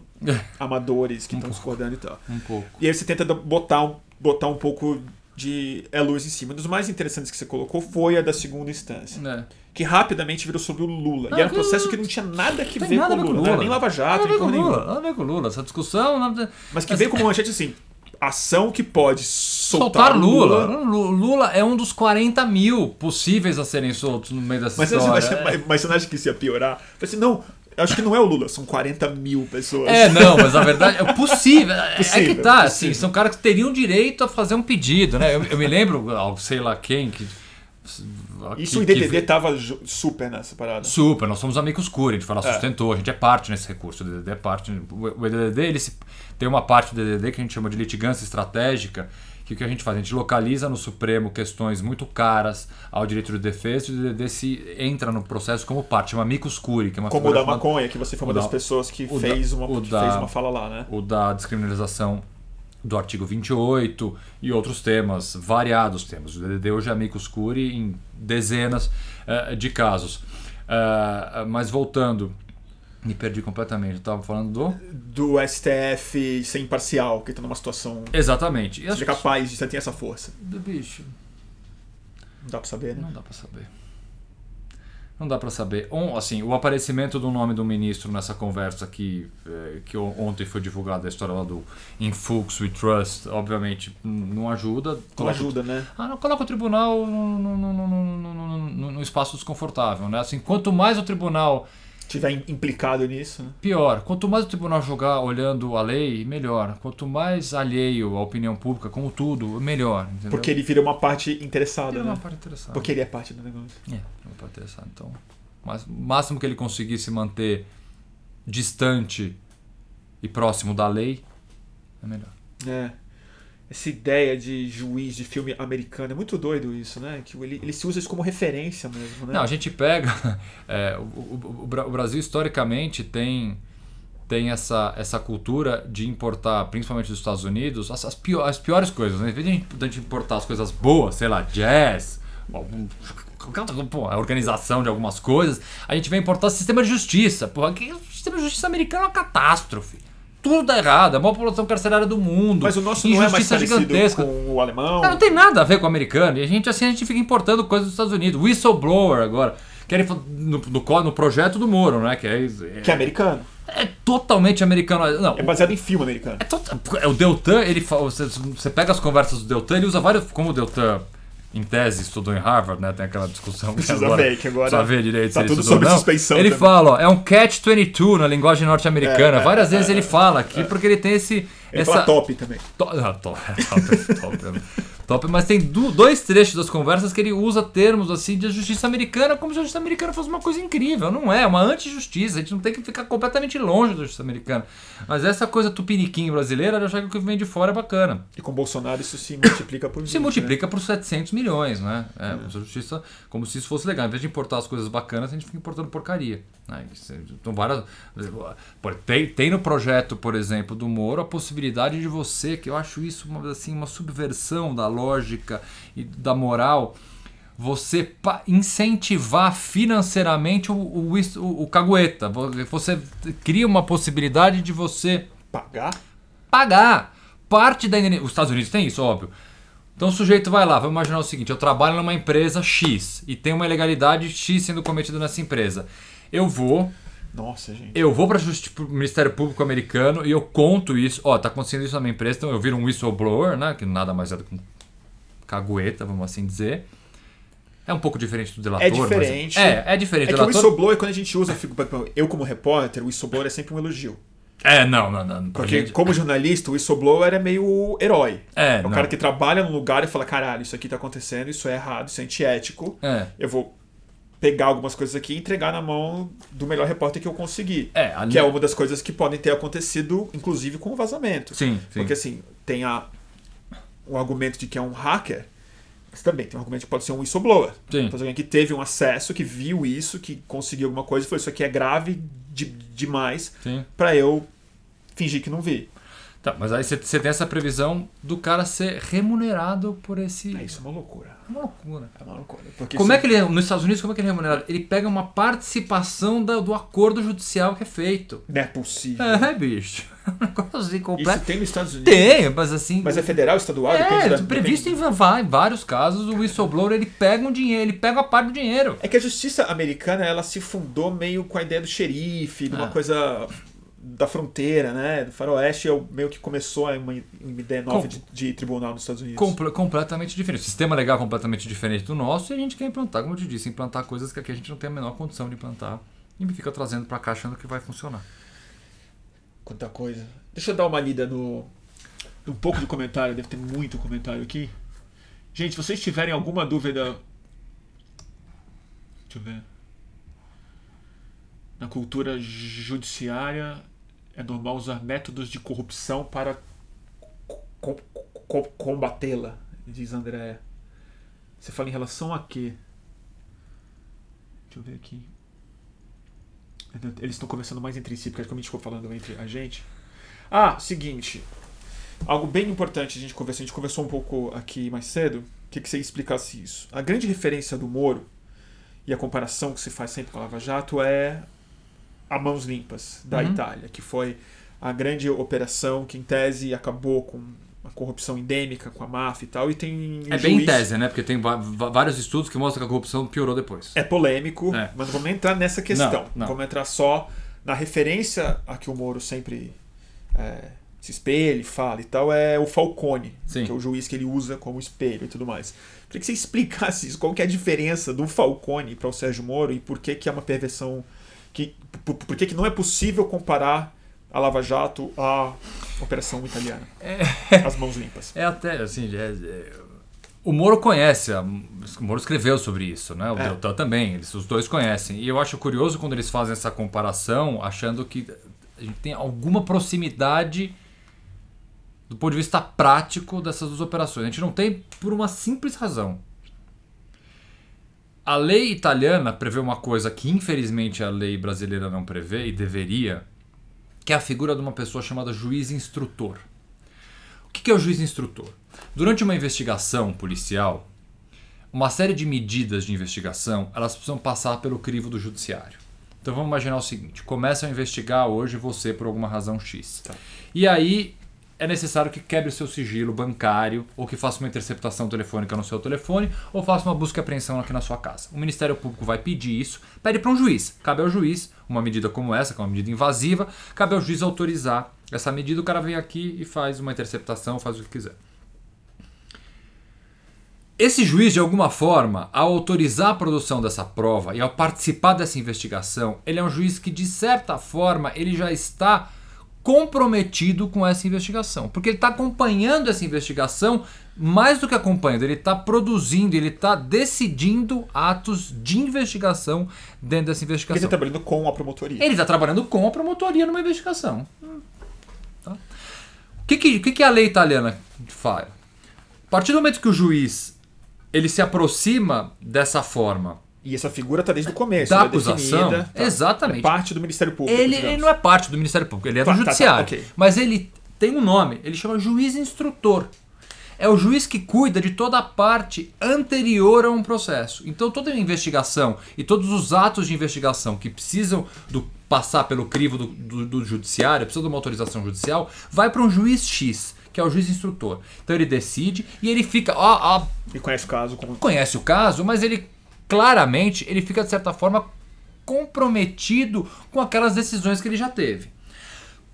amadores que estão discordando e tal. um pouco. E aí você tenta botar um, botar um pouco de é, luz em cima. Um dos mais interessantes que você colocou foi a da segunda instância. É. Que rapidamente virou sobre o Lula. Não, e era um processo que não tinha nada que ver nada com o Lula. Não era Lula. nem Lava Jato, nem com Lula, nada a ver com Lula. Essa discussão. nada- Mas que Mas- veio como manchete assim: ação que pode soltar, Soltar Lula. Lula. Lula. Lula é um dos 40 mil possíveis a serem soltos no meio dessa Mas, você história. acha, mas, mas você não acha que isso ia piorar? Eu falei assim, não, acho que não é o Lula, são 40 mil pessoas. É, não, mas a verdade é possível. é Possível, que tá, possível. assim, são caras que teriam direito a fazer um pedido, né? Eu, eu me lembro, sei lá quem que. Isso que- o IDDD que- tava super nessa parada. Super, nós somos amigos cura, a gente fala, É. sustentou, a gente é parte nesse recurso, o DDD é parte. O EDDD, ele se- tem uma parte do DDD que a gente chama de litigância estratégica, que o que a gente faz? A gente localiza no Supremo questões muito caras ao direito de defesa e o DDD se entra no processo como parte, chama amicus curiae, que é uma Como o da maconha, que você foi uma das da- pessoas que, o da- fez uma, que da- fez uma fala lá, né? o da descriminalização do artigo 28 e outros temas, variados temas. O DDD hoje é amicus curiae em dezenas uh, de casos. Uh, mas voltando, me perdi completamente. Eu estava falando do. Do STF ser imparcial, que está numa situação. Exatamente. Você é capaz, você tem essa força. Do bicho. Não dá para saber, né? Não dá para saber. Não dá para saber. Um, assim, o aparecimento do nome do ministro nessa conversa aqui, eh, que ontem foi divulgada a história lá do Influx We Trust, obviamente não ajuda. Não ajuda, né? Ah, não, coloca o tribunal no, espaço desconfortável, né? Assim, quanto mais o tribunal tiver implicado nisso. Né? Pior. Quanto mais o tribunal jogar olhando a lei, melhor. Quanto mais alheio à opinião pública, como tudo, melhor. Entendeu? Porque ele vira uma parte interessada. Vira né? uma parte interessada. Porque ele é parte do negócio. É, uma parte interessada. Então, mas, o máximo que ele conseguisse manter distante e próximo da lei, é melhor. É essa ideia de juiz de filme americano. É muito doido isso, né? Que ele, ele se usa isso como referência mesmo, né? Não, a gente pega. É, o, o, o, Brasil, historicamente, tem, tem essa, essa cultura de importar, principalmente dos Estados Unidos, as, as, pior, as piores coisas. Né? Em vez de a gente importar as coisas boas, sei lá, jazz, pô, a organização de algumas coisas, a gente vai importar o sistema de justiça. Porra, o sistema de justiça americano é uma catástrofe tudo dá errado, a maior população carcerária do mundo. Mas o nosso não é gigantesca. com o alemão. Não, não, tem nada a ver com o americano. E a gente assim a gente fica importando coisas dos Estados Unidos. Whistleblower agora. Querem no, no, no projeto do Moro, né? Que é, é, que é americano. É totalmente americano. Não, é baseado em filme americano. É, to, é o Deltan, ele você, você pega as conversas do Deltan, ele usa vários. Como o Deltan em tese estudou em Harvard, né? Tem aquela discussão que agora, ver, que agora precisa ver direito tá se tudo sob suspeição Ele também. fala, ó, é um catch-22 na linguagem norte-americana. É, Várias é, vezes é, ele fala aqui porque ele tem esse... Ele essa... top também. To... Ah, top, top, top. Top, mas tem dois trechos das conversas que ele usa termos assim de justiça americana como se a justiça americana fosse uma coisa incrível. Não é, é uma anti-justiça. A gente não tem que ficar completamente longe da justiça americana. Mas essa coisa tupiniquim brasileira, eu acho que o que vem de fora é bacana. E com Bolsonaro isso se multiplica por 20, Se multiplica né? por 700 milhões, né? É, é. justiça, como se isso fosse legal. Em vez de importar as coisas bacanas, a gente fica importando porcaria. Né? Então, várias, tem, tem no projeto, por exemplo, do Moro, a possibilidade de você, que eu acho isso uma, assim, uma subversão da lógica e da moral, você incentivar financeiramente o, o, o, o cagueta. Você cria uma possibilidade de você pagar? Pagar. Parte da Os Estados Unidos tem isso, óbvio. Então o sujeito vai lá, vamos imaginar o seguinte: eu trabalho numa empresa X e tem uma ilegalidade X sendo cometida nessa empresa. Eu vou. Nossa, gente. Eu vou para o Ministério Público americano e eu conto isso. Ó, tá acontecendo isso na minha empresa, então eu viro um whistleblower, né? Que nada mais é do que um cagueta, vamos assim dizer. É um pouco diferente do delator. É diferente. é, é diferente. É que o whistleblower, quando a gente usa, eu como repórter, o whistleblower é sempre um elogio. É, não, não, não. Porque gente... como jornalista, o whistleblower é meio herói. É, é o não. cara que trabalha num lugar e fala, caralho, isso aqui tá acontecendo, isso é errado, isso é antiético. É. Eu vou pegar algumas coisas aqui e entregar na mão do melhor repórter que eu conseguir. É, a... Que é uma das coisas que podem ter acontecido, inclusive com o vazamento. Sim, sim. Porque assim, tem a, o argumento de que é um hacker, mas também tem um argumento que pode ser um whistleblower. Sim. Então, alguém que teve um acesso, que viu isso, que conseguiu alguma coisa e falou: Isso aqui é grave de, demais para eu fingir que não vi. Tá, mas aí você tem essa previsão do cara ser remunerado por esse. É, isso é uma loucura. É uma loucura. É uma loucura. como é que ele é, nos Estados Unidos, como é que ele é remunerado? Ele pega uma participação da, do acordo judicial que é feito. Não é possível. É, bicho. Um negócio assim completo. Isso tem nos Estados Unidos? Tem, mas assim. Mas é federal, estadual? É, da... previsto em, em vários casos, o whistleblower ele pega um dinheiro, ele pega a parte do dinheiro. É que a justiça americana ela se fundou meio com a ideia do xerife, de uma ah. coisa da fronteira, né? Do faroeste é meio que começou uma, uma ideia nova Com, de, de, tribunal nos Estados Unidos. Comple completamente diferente. O sistema legal é completamente diferente do nosso e a gente quer implantar, como eu te disse, implantar coisas que aqui a gente não tem a menor condição de implantar e me fica trazendo para cá achando que vai funcionar. Quanta coisa. Deixa eu dar uma lida no um pouco do comentário, deve ter muito comentário aqui. Gente, se vocês tiverem alguma dúvida, deixa eu ver na cultura judiciária é normal usar métodos de corrupção para co co combatê-la, diz André. Você fala em relação a quê? Deixa eu ver aqui. Eles estão conversando mais entre si, porque como a gente ficou falando entre a gente. Ah, seguinte. algo bem importante a gente conversou, a gente conversou um pouco aqui mais cedo, que, que você explicasse isso. A grande referência do Moro e a comparação que se faz sempre com a Lava Jato é a Mãos Limpas, da uhum. Itália, que foi a grande operação que, em tese, acabou com a corrupção endêmica, com a máfia e tal, e tem... É bem em tese, né? Porque tem vários estudos que mostram que a corrupção piorou depois. É polêmico, é. mas não vamos entrar nessa questão. Não, não. Vamos entrar só na referência a que o Moro sempre é, se espelha, fala e tal, é o Falcone, Sim. que é o juiz que ele usa como espelho e tudo mais. Queria que você explicasse isso, qual que é a diferença do Falcone para o Sérgio Moro e por que, que é uma perversão que por, por que, que não é possível comparar a Lava Jato à operação italiana. É, As mãos limpas. É até assim, é, é, o Moro conhece, o Moro escreveu sobre isso, né? O é. Deltan também, eles, os dois conhecem. E eu acho curioso quando eles fazem essa comparação, achando que a gente tem alguma proximidade do ponto de vista prático dessas duas operações. A gente não tem por uma simples razão. A lei italiana prevê uma coisa que infelizmente a lei brasileira não prevê e deveria, que é a figura de uma pessoa chamada juiz instrutor. O que é o juiz instrutor? Durante uma investigação policial, uma série de medidas de investigação elas precisam passar pelo crivo do judiciário. Então vamos imaginar o seguinte: começam a investigar hoje você por alguma razão X. Tá. E aí é necessário que quebre o seu sigilo bancário ou que faça uma interceptação telefônica no seu telefone ou faça uma busca e apreensão aqui na sua casa. O Ministério Público vai pedir isso, pede para um juiz. Cabe ao juiz, uma medida como essa, que é uma medida invasiva, cabe ao juiz autorizar essa medida. O cara vem aqui e faz uma interceptação, faz o que quiser. Esse juiz, de alguma forma, ao autorizar a produção dessa prova e ao participar dessa investigação, ele é um juiz que, de certa forma, ele já está comprometido com essa investigação. Porque ele está acompanhando essa investigação, mais do que acompanhando, ele está produzindo, ele está decidindo atos de investigação dentro dessa investigação. Ele está trabalhando com a promotoria. Ele está trabalhando com a promotoria numa investigação. Tá? O que, que, que a lei italiana faz? A partir do momento que o juiz ele se aproxima dessa forma e essa figura está desde o começo. Da é acusação. Definida, tá. Exatamente. É parte do Ministério Público. Ele, ele, não é parte do Ministério Público, ele é do tá, tá, tá Judiciário. Tá, okay. Mas ele tem um nome, ele chama juiz instrutor. É o juiz que cuida de toda a parte anterior a um processo. Então toda a investigação e todos os atos de investigação que precisam do, passar pelo crivo do, do, do judiciário, precisam de uma autorização judicial, vai para um juiz X que é o juiz instrutor. Então ele decide e ele fica. Ó, ó, e conhece o caso. Como... Conhece o caso, mas ele claramente ele fica de certa forma comprometido com aquelas decisões que ele já teve.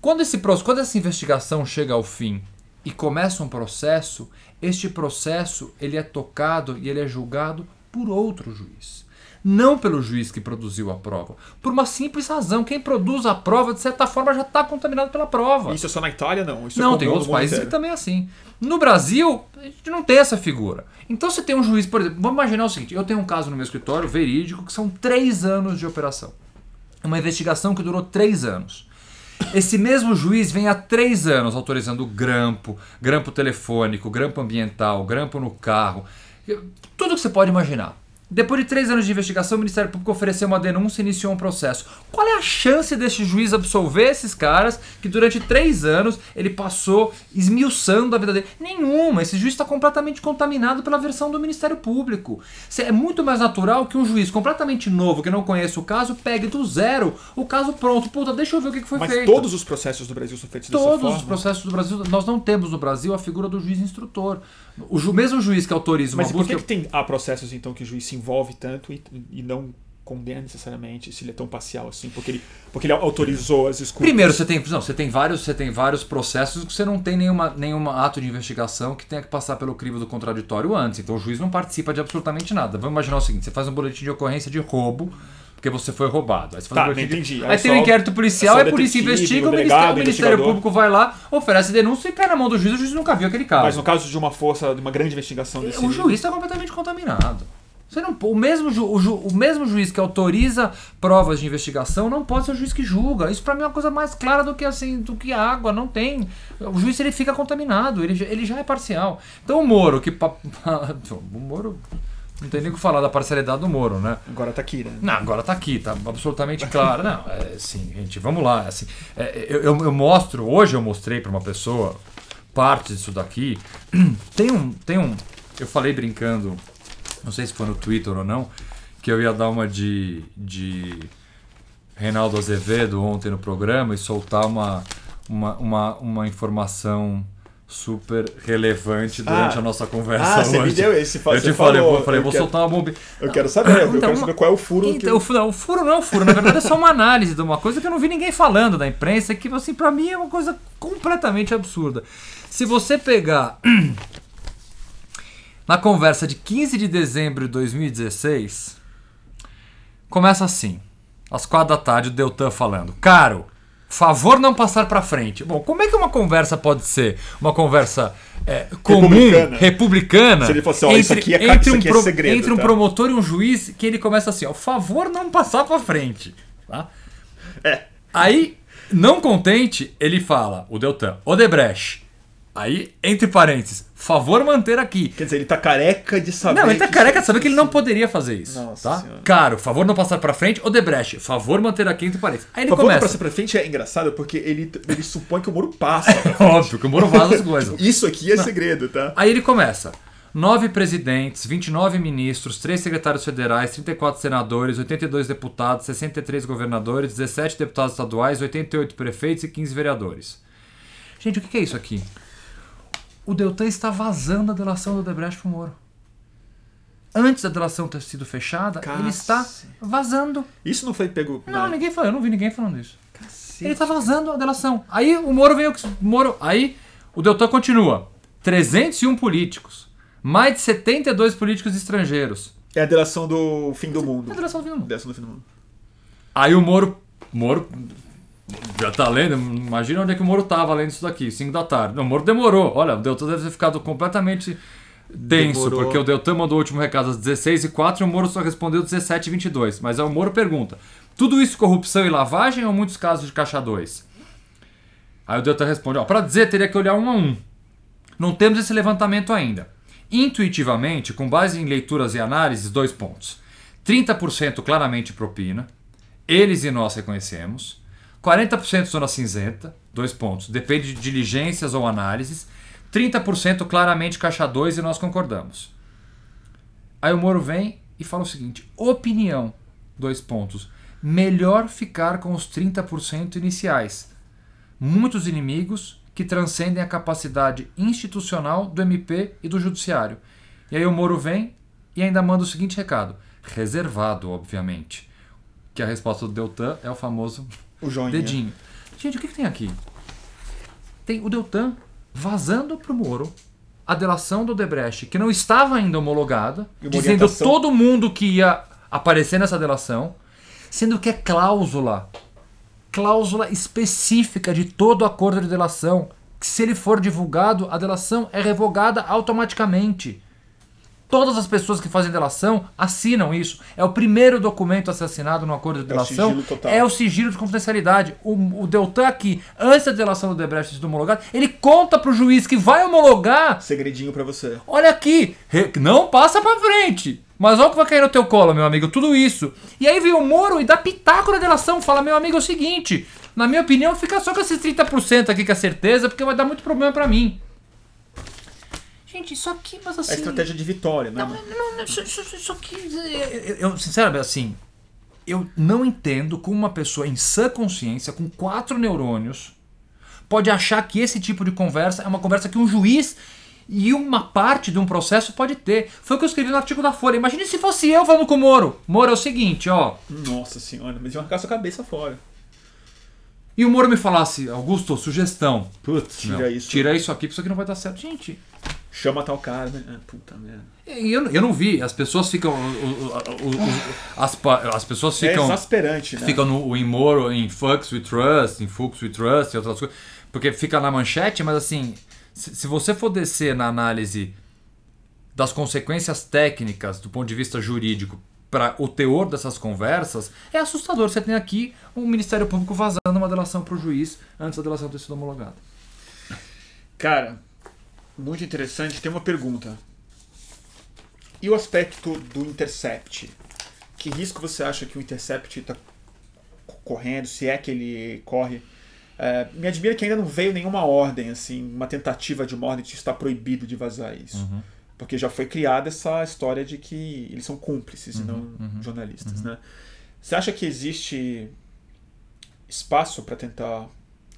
Quando, esse, quando essa investigação chega ao fim e começa um processo, este processo ele é tocado e ele é julgado por outro juiz não pelo juiz que produziu a prova. Por uma simples razão. Quem produz a prova, de certa forma, já está contaminado pela prova. Isso é só na Itália, não? Isso é não, é tem outros países que também é assim. No Brasil, a gente não tem essa figura. Então você tem um juiz, por exemplo, vamos imaginar o seguinte: eu tenho um caso no meu escritório, verídico, que são três anos de operação. Uma investigação que durou três anos. Esse mesmo juiz vem há três anos autorizando grampo, grampo telefônico, grampo ambiental, grampo no carro, tudo que você pode imaginar. Depois de três anos de investigação, o Ministério Público ofereceu uma denúncia e iniciou um processo. Qual é a chance deste juiz absolver esses caras que durante três anos ele passou esmiuçando a vida dele? Nenhuma. Esse juiz está completamente contaminado pela versão do Ministério Público. É muito mais natural que um juiz completamente novo, que não conhece o caso, pegue do zero o caso pronto. Puta, deixa eu ver o que foi Mas feito. Mas todos os processos do Brasil são feitos todos dessa forma? Todos os processos do Brasil. Nós não temos no Brasil a figura do juiz instrutor. O ju, mesmo juiz que autoriza uma Mas busca... por que, que tem há processos então que o juiz se envolve tanto e, e não condena necessariamente se ele é tão parcial assim, porque ele, porque ele autorizou as escutas. Primeiro, você tem, não, você tem vários, você tem vários processos que você não tem nenhuma, nenhuma ato de investigação que tenha que passar pelo crivo do contraditório antes. Então o juiz não participa de absolutamente nada. Vamos imaginar o seguinte, você faz um boletim de ocorrência de roubo porque você foi roubado. Aí você tá, um entendi. Aí, aí tem um inquérito policial, é a polícia investiga, o, Ministério, o Ministério Público vai lá, oferece denúncia e cai na mão do juiz, o juiz nunca viu aquele caso. Mas no caso de uma força, de uma grande investigação desse... O juiz está completamente contaminado. Você não, o, mesmo ju, o, ju, o, mesmo juiz que autoriza provas de investigação não pode ser o juiz que julga. Isso para mim é uma coisa mais clara do que assim, do que água. Não tem. O juiz ele fica contaminado, ele, ele já é parcial. Então o Moro, que. o Moro. Não tem nem o que falar da parcialidade do Moro, né? Agora tá aqui, né? Não, agora tá aqui, tá absolutamente claro. Não, é assim, gente, vamos lá. Assim, é, eu, eu, mostro, hoje eu mostrei para uma pessoa partes disso daqui. Tem um, tem um. Eu falei brincando, não sei se foi no Twitter ou não, que eu ia dar uma de, de Reinaldo Azevedo ontem no programa e soltar uma, uma, uma, uma informação super relevante durante Ah. a nossa conversa Ah, hoje. você me deu esse. Eu te falei, falou, eu falei, eu vou quero- soltar uma bomba. Eu quero saber, eu Então, quero saber qual é o furo que... Então, o não, o furo não é um furo, na verdade é só uma análise de uma coisa que eu não vi ninguém falando da imprensa, que assim, pra mim é uma coisa completamente absurda. Se você pegar na conversa de 15 de dezembro de 2016, começa assim, às quatro da tarde, o Deltan falando, caro, favor não passar pra frente. Bom, como é que uma conversa pode ser uma conversa é, comum, Republicana. republicana, Se ele fosse, ó, isso aqui é isso um é segredo, entre um tá? promotor e um juiz, que ele começa assim, ó, favor não passar pra frente. Tá? É. Aí, não contente, ele fala, o Deltan, Odebrecht. Aí, entre parênteses, favor manter aqui. Quer dizer, ele tá careca de saber... Não, ele tá careca de saber que ele não poderia fazer isso. Nossa tá? Senhora. Caro, favor não passar pra frente, Odebrecht, favor manter aqui entre parênteses. Aí ele favor, começa. passar pra frente é engraçado porque ele, ele supõe que o Moro passa. Óbvio que o Moro vaza as coisas. Isso aqui é segredo, tá? Aí ele começa. Nove presidentes, 29 ministros, 3 secretários federais, 34 senadores, 82 deputados, 63 governadores, 17 deputados estaduais, 88 prefeitos e 15 vereadores. Gente, o que é isso aqui? O Deltan está vazando a delação do Odebrecht pro Moro. Antes da delação ter sido fechada, ele está Cacete. vazando. Isso não foi pego... Não, na- ninguém falou, eu não vi ninguém falando isso. Cacete. Ele tá vazando a delação. Aí o Moro veio. o Moro, aí o Deltan continua. 301 políticos. Mais de 72 políticos estrangeiros. É a delação do fim do mundo. É a delação do fim do mundo. Delação do fim do mundo. Aí o Moro. Moro. Já tá lendo? Imagina onde é que o Moro tava lendo isso daqui, 5 da tarde. Não, o Moro demorou. Olha, o Deltan deve ter ficado completamente denso, Demorou. porque o Deltan mandou o último recado às 16 e 4 e o Moro só respondeu 17 e 22. Mas aí o Moro pergunta: tudo isso corrupção e lavagem ou muitos casos de caixa 2? Aí o Deltan responde: ó, para dizer, teria que olhar um a um. Não temos esse levantamento ainda. Intuitivamente, com base em leituras e análises, dois pontos. 30% claramente propina, eles e nós reconhecemos. 40% zona cinzenta, dois pontos. Depende de diligências ou análises. 30% claramente caixa 2 e nós concordamos. Aí o Moro vem e fala o seguinte: opinião, dois pontos. Melhor ficar com os 30% iniciais. Muitos inimigos que transcendem a capacidade institucional do MP e do Judiciário. E aí o Moro vem e ainda manda o seguinte recado: reservado, obviamente. Que a resposta do Deltan é o famoso O joinha. dedinho. Gente, o que, que tem aqui? Tem o Deltan vazando pro Moro a delação do Debrecht, que não estava ainda homologada, dizendo todo mundo que ia aparecer nessa delação, sendo que é cláusula, cláusula específica de todo acordo de delação, que se ele for divulgado, a delação é revogada automaticamente. Todas as pessoas que fazem delação assinam isso. É o primeiro documento a ser assinado no acordo de É o delação. sigilo total. É o sigilo de confidencialidade. O, o Deltan aqui, antes da delação do Debrecht sido homologada, ele conta pro juiz que vai homologar. Segredinho pra você. Olha aqui, não passa pra frente. Mas olha o que vai cair no teu colo, meu amigo, tudo isso. E aí vem o Moro e dá pitaco na delação. Fala, meu amigo, é o seguinte. Na minha opinião, fica só com esses 30% aqui, que é certeza, porque vai dar muito problema pra mim. Gente, isso aqui, mas assim... É a estratégia de vitória, né? Não, não, não, isso, isso- isso aqui. Eu, eu, sinceramente, assim. Eu não entendo como uma pessoa em sã consciência, com quatro neurônios, pode achar que esse tipo de conversa é uma conversa que um juiz e uma parte de um processo pode ter. Foi o que eu escrevi no artigo da Folha. Imagine se fosse eu falando com o Moro. Moro, é o seguinte, ó. Nossa senhora, mas ia arrancar sua cabeça fora. E o Moro me falasse, Augusto, sugestão. Putz, Tira meu, isso. Tira isso aqui, porque isso aqui não vai dar certo. Gente, Chama tal cara, né? Ah, puta merda. E Eu, eu não vi, as pessoas ficam. o- o- o- as, as pessoas É ficam. exasperante, né? ficam no, em Moro, em Fucks We Trust, em Fucks We Trust e outras coisas. Porque fica na manchete, mas assim, se, se você for descer na análise das consequências técnicas do ponto de vista jurídico para o teor dessas conversas, é assustador. Você tem aqui um Ministério Público vazando uma delação para o juiz antes da delação ter sido homologada. Cara, muito interessante. Tem uma pergunta. E o aspecto do intercept? Que risco você acha que o intercept está correndo? Se é que ele corre É, me admira que ainda não veio nenhuma ordem, assim, uma tentativa de uma ordem de está proibido de vazar isso. Uhum. Porque já foi criada essa história de que eles são cúmplices e Uhum, não uhum, jornalistas, uhum. né? Você acha que existe espaço para tentar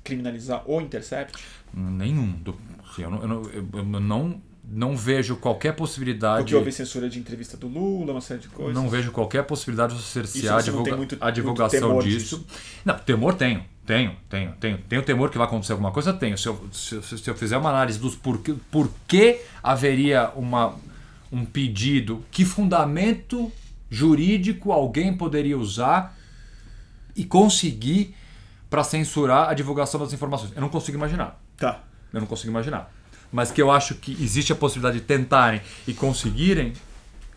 criminalizar o Intercept? Nenhum. Assim, eu, não, eu, não, eu não, não vejo qualquer possibilidade. Porque houve censura de entrevista do Lula, uma série de coisas. Não vejo qualquer possibilidade de cercear divulga- muito- a divulgação muito temor disso. Não, temor tenho. Tenho, tenho, tenho. Tenho temor que vai acontecer alguma coisa? Tenho. Se eu, se- se eu fizer uma análise dos porquê, por que haveria uma, um pedido, que fundamento jurídico alguém poderia usar e conseguir para censurar a divulgação das informações? Eu não consigo imaginar. Tá. Eu não consigo imaginar. Mas que eu acho que existe a possibilidade de tentarem e conseguirem,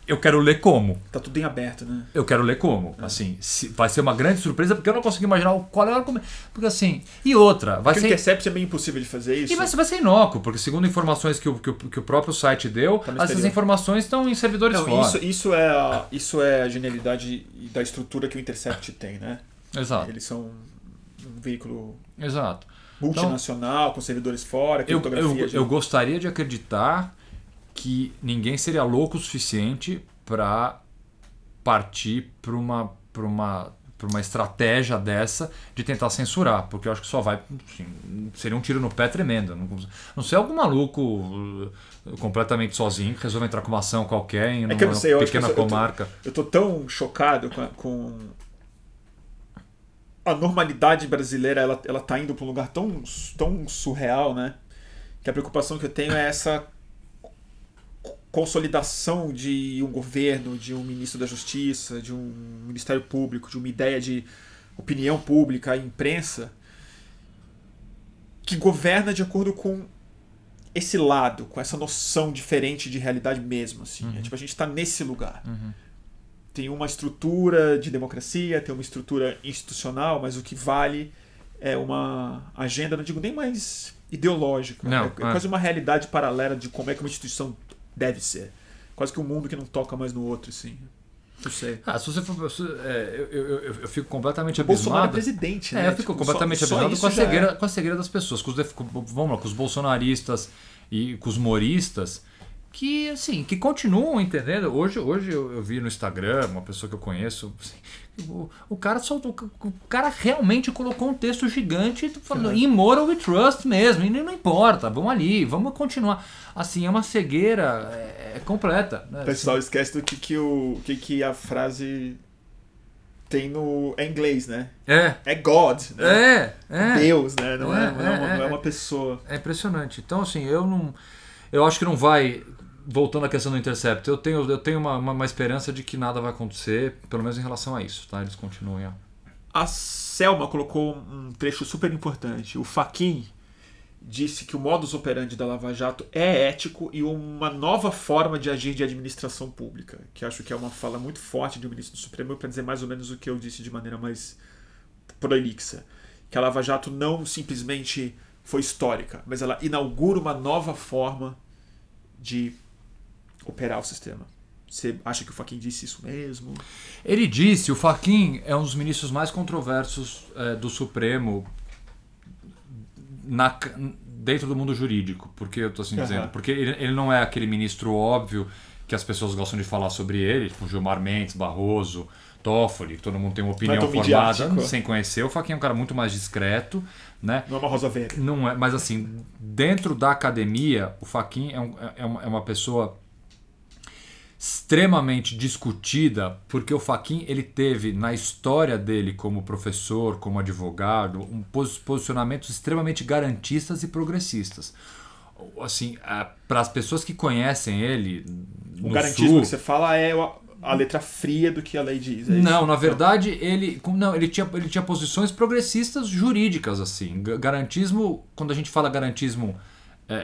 eu quero ler como. Tá tudo em aberto, né? Eu quero ler como. Assim, se- vai ser uma grande surpresa, porque eu não consigo imaginar o- qual é o argumento. Porque assim. E outra, vai Porque o ser. Intercept é meio impossível de fazer isso. E vai, ser- vai ser inócuo, porque segundo informações que o, que o, que o próprio site deu, Tá essas informações estão em servidores Não, fora. isso, isso, é a, isso é a genialidade da estrutura que o Intercept tem, né? Exato, Eles são um veículo exato. Multinacional, com servidores fora, Eu, criptografia eu, de... eu gostaria de acreditar que ninguém seria louco o suficiente para partir para uma, pra uma, pra uma estratégia dessa de tentar censurar, porque eu acho que só vai. assim, seria um tiro no pé tremendo. Não, não sei algum maluco uh, completamente sozinho que resolve entrar com uma ação qualquer em É eu uma não sei, eu pequena eu sou- eu tô- comarca. Eu tô tão chocado com com a normalidade brasileira, ela, ela tá indo para um lugar tão, tão surreal, né? Que a preocupação que eu tenho é essa co- consolidação de um governo, de um ministro da Justiça, de um Ministério Público, de uma ideia de opinião pública, imprensa, que governa de acordo com esse lado, com essa noção diferente de realidade mesmo, assim. É tipo, a gente tá nesse lugar Uhum. Tem uma estrutura de democracia, tem uma estrutura institucional, mas o que vale é uma agenda, não digo nem mais ideológica, Não, é, é é. quase uma realidade paralela de como é que uma instituição deve ser. Quase que um mundo que não toca mais no outro, assim. Não sei. Ah, se você for. se- é, eu, eu, eu, fico completamente Bolsonaro é abismado. presidente, né? É, eu fico Tipo, completamente só- só abismado isso com a, é. cegueira, com a cegueira das pessoas, com os, vamos lá, com os bolsonaristas e com os moristas, que assim, que continuam entendendo. Hoje, hoje eu, eu vi no Instagram uma pessoa que eu conheço, assim, o, o cara só, o, cara realmente colocou um texto gigante falando immoral we trust mesmo, e não importa, vamos ali, vamos continuar. Assim, é uma cegueira é, é completa. Né? Pessoal esquece do que, que, o, que, que a frase tem no é inglês, né? É, É God, né? é, é. Deus, né? Não é, É, não é, uma, é, não é é. uma pessoa. É impressionante. Então, assim, eu não. Eu acho que não vai. Voltando à questão do Intercept, eu tenho, eu tenho uma, uma, uma esperança de que nada vai acontecer, pelo menos em relação a isso, tá? Eles continuem a. A Selma colocou um trecho super importante. O Faquin disse que o modus operandi da Lava Jato é ético e uma nova forma de agir de administração pública, que acho que é uma fala muito forte de um ministro do Supremo para dizer mais ou menos o que eu disse de maneira mais prolixa, que a Lava Jato não simplesmente foi histórica, mas ela inaugura uma nova forma de operar o sistema. Você acha que o Faquin disse isso mesmo? Ele disse, o Faquin é um dos ministros mais controversos eh, do Supremo na, dentro do mundo jurídico. Por que eu estou assim Aham. dizendo? Porque ele, ele não é aquele ministro óbvio que as pessoas gostam de falar sobre ele, tipo Gilmar Mendes, Barroso, Toffoli, que todo mundo tem uma opinião tão formada midiático. sem conhecer. O Faquin é um cara muito mais discreto, né? Não é uma rosa verde. Não é, mas assim, dentro da academia, o Faquin é, um- é uma, é uma pessoa extremamente discutida, porque o Faquin ele teve na história dele como professor, como advogado, um pos- posicionamentos extremamente garantistas e progressistas. Assim, para as pessoas que conhecem ele, O garantismo Sul, que você fala é a, letra fria do que a lei diz. é não, na verdade, ele não, ele tinha, ele tinha posições progressistas jurídicas assim. Ga- Garantismo, quando a gente fala garantismo, é,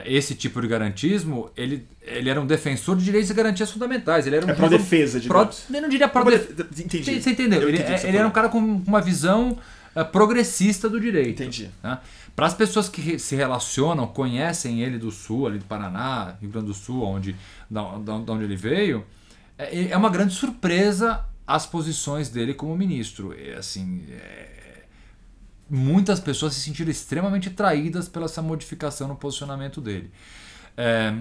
esse tipo de garantismo, ele, ele era um defensor de direitos e garantias fundamentais. Ele era um É pró- digamos. Eu não diria pró Pró-def- Entendi. Você entendeu? Eu Ele, você ele era um cara com uma visão é, progressista do direito. Entendi. Para as pessoas que se relacionam, conhecem ele do Sul, ali do Paraná, Rio Grande do Sul, onde, da, da- da onde ele veio, é, é uma grande surpresa as posições dele como ministro. É, assim, é, muitas pessoas se sentiram extremamente traídas pela essa modificação no posicionamento dele. É,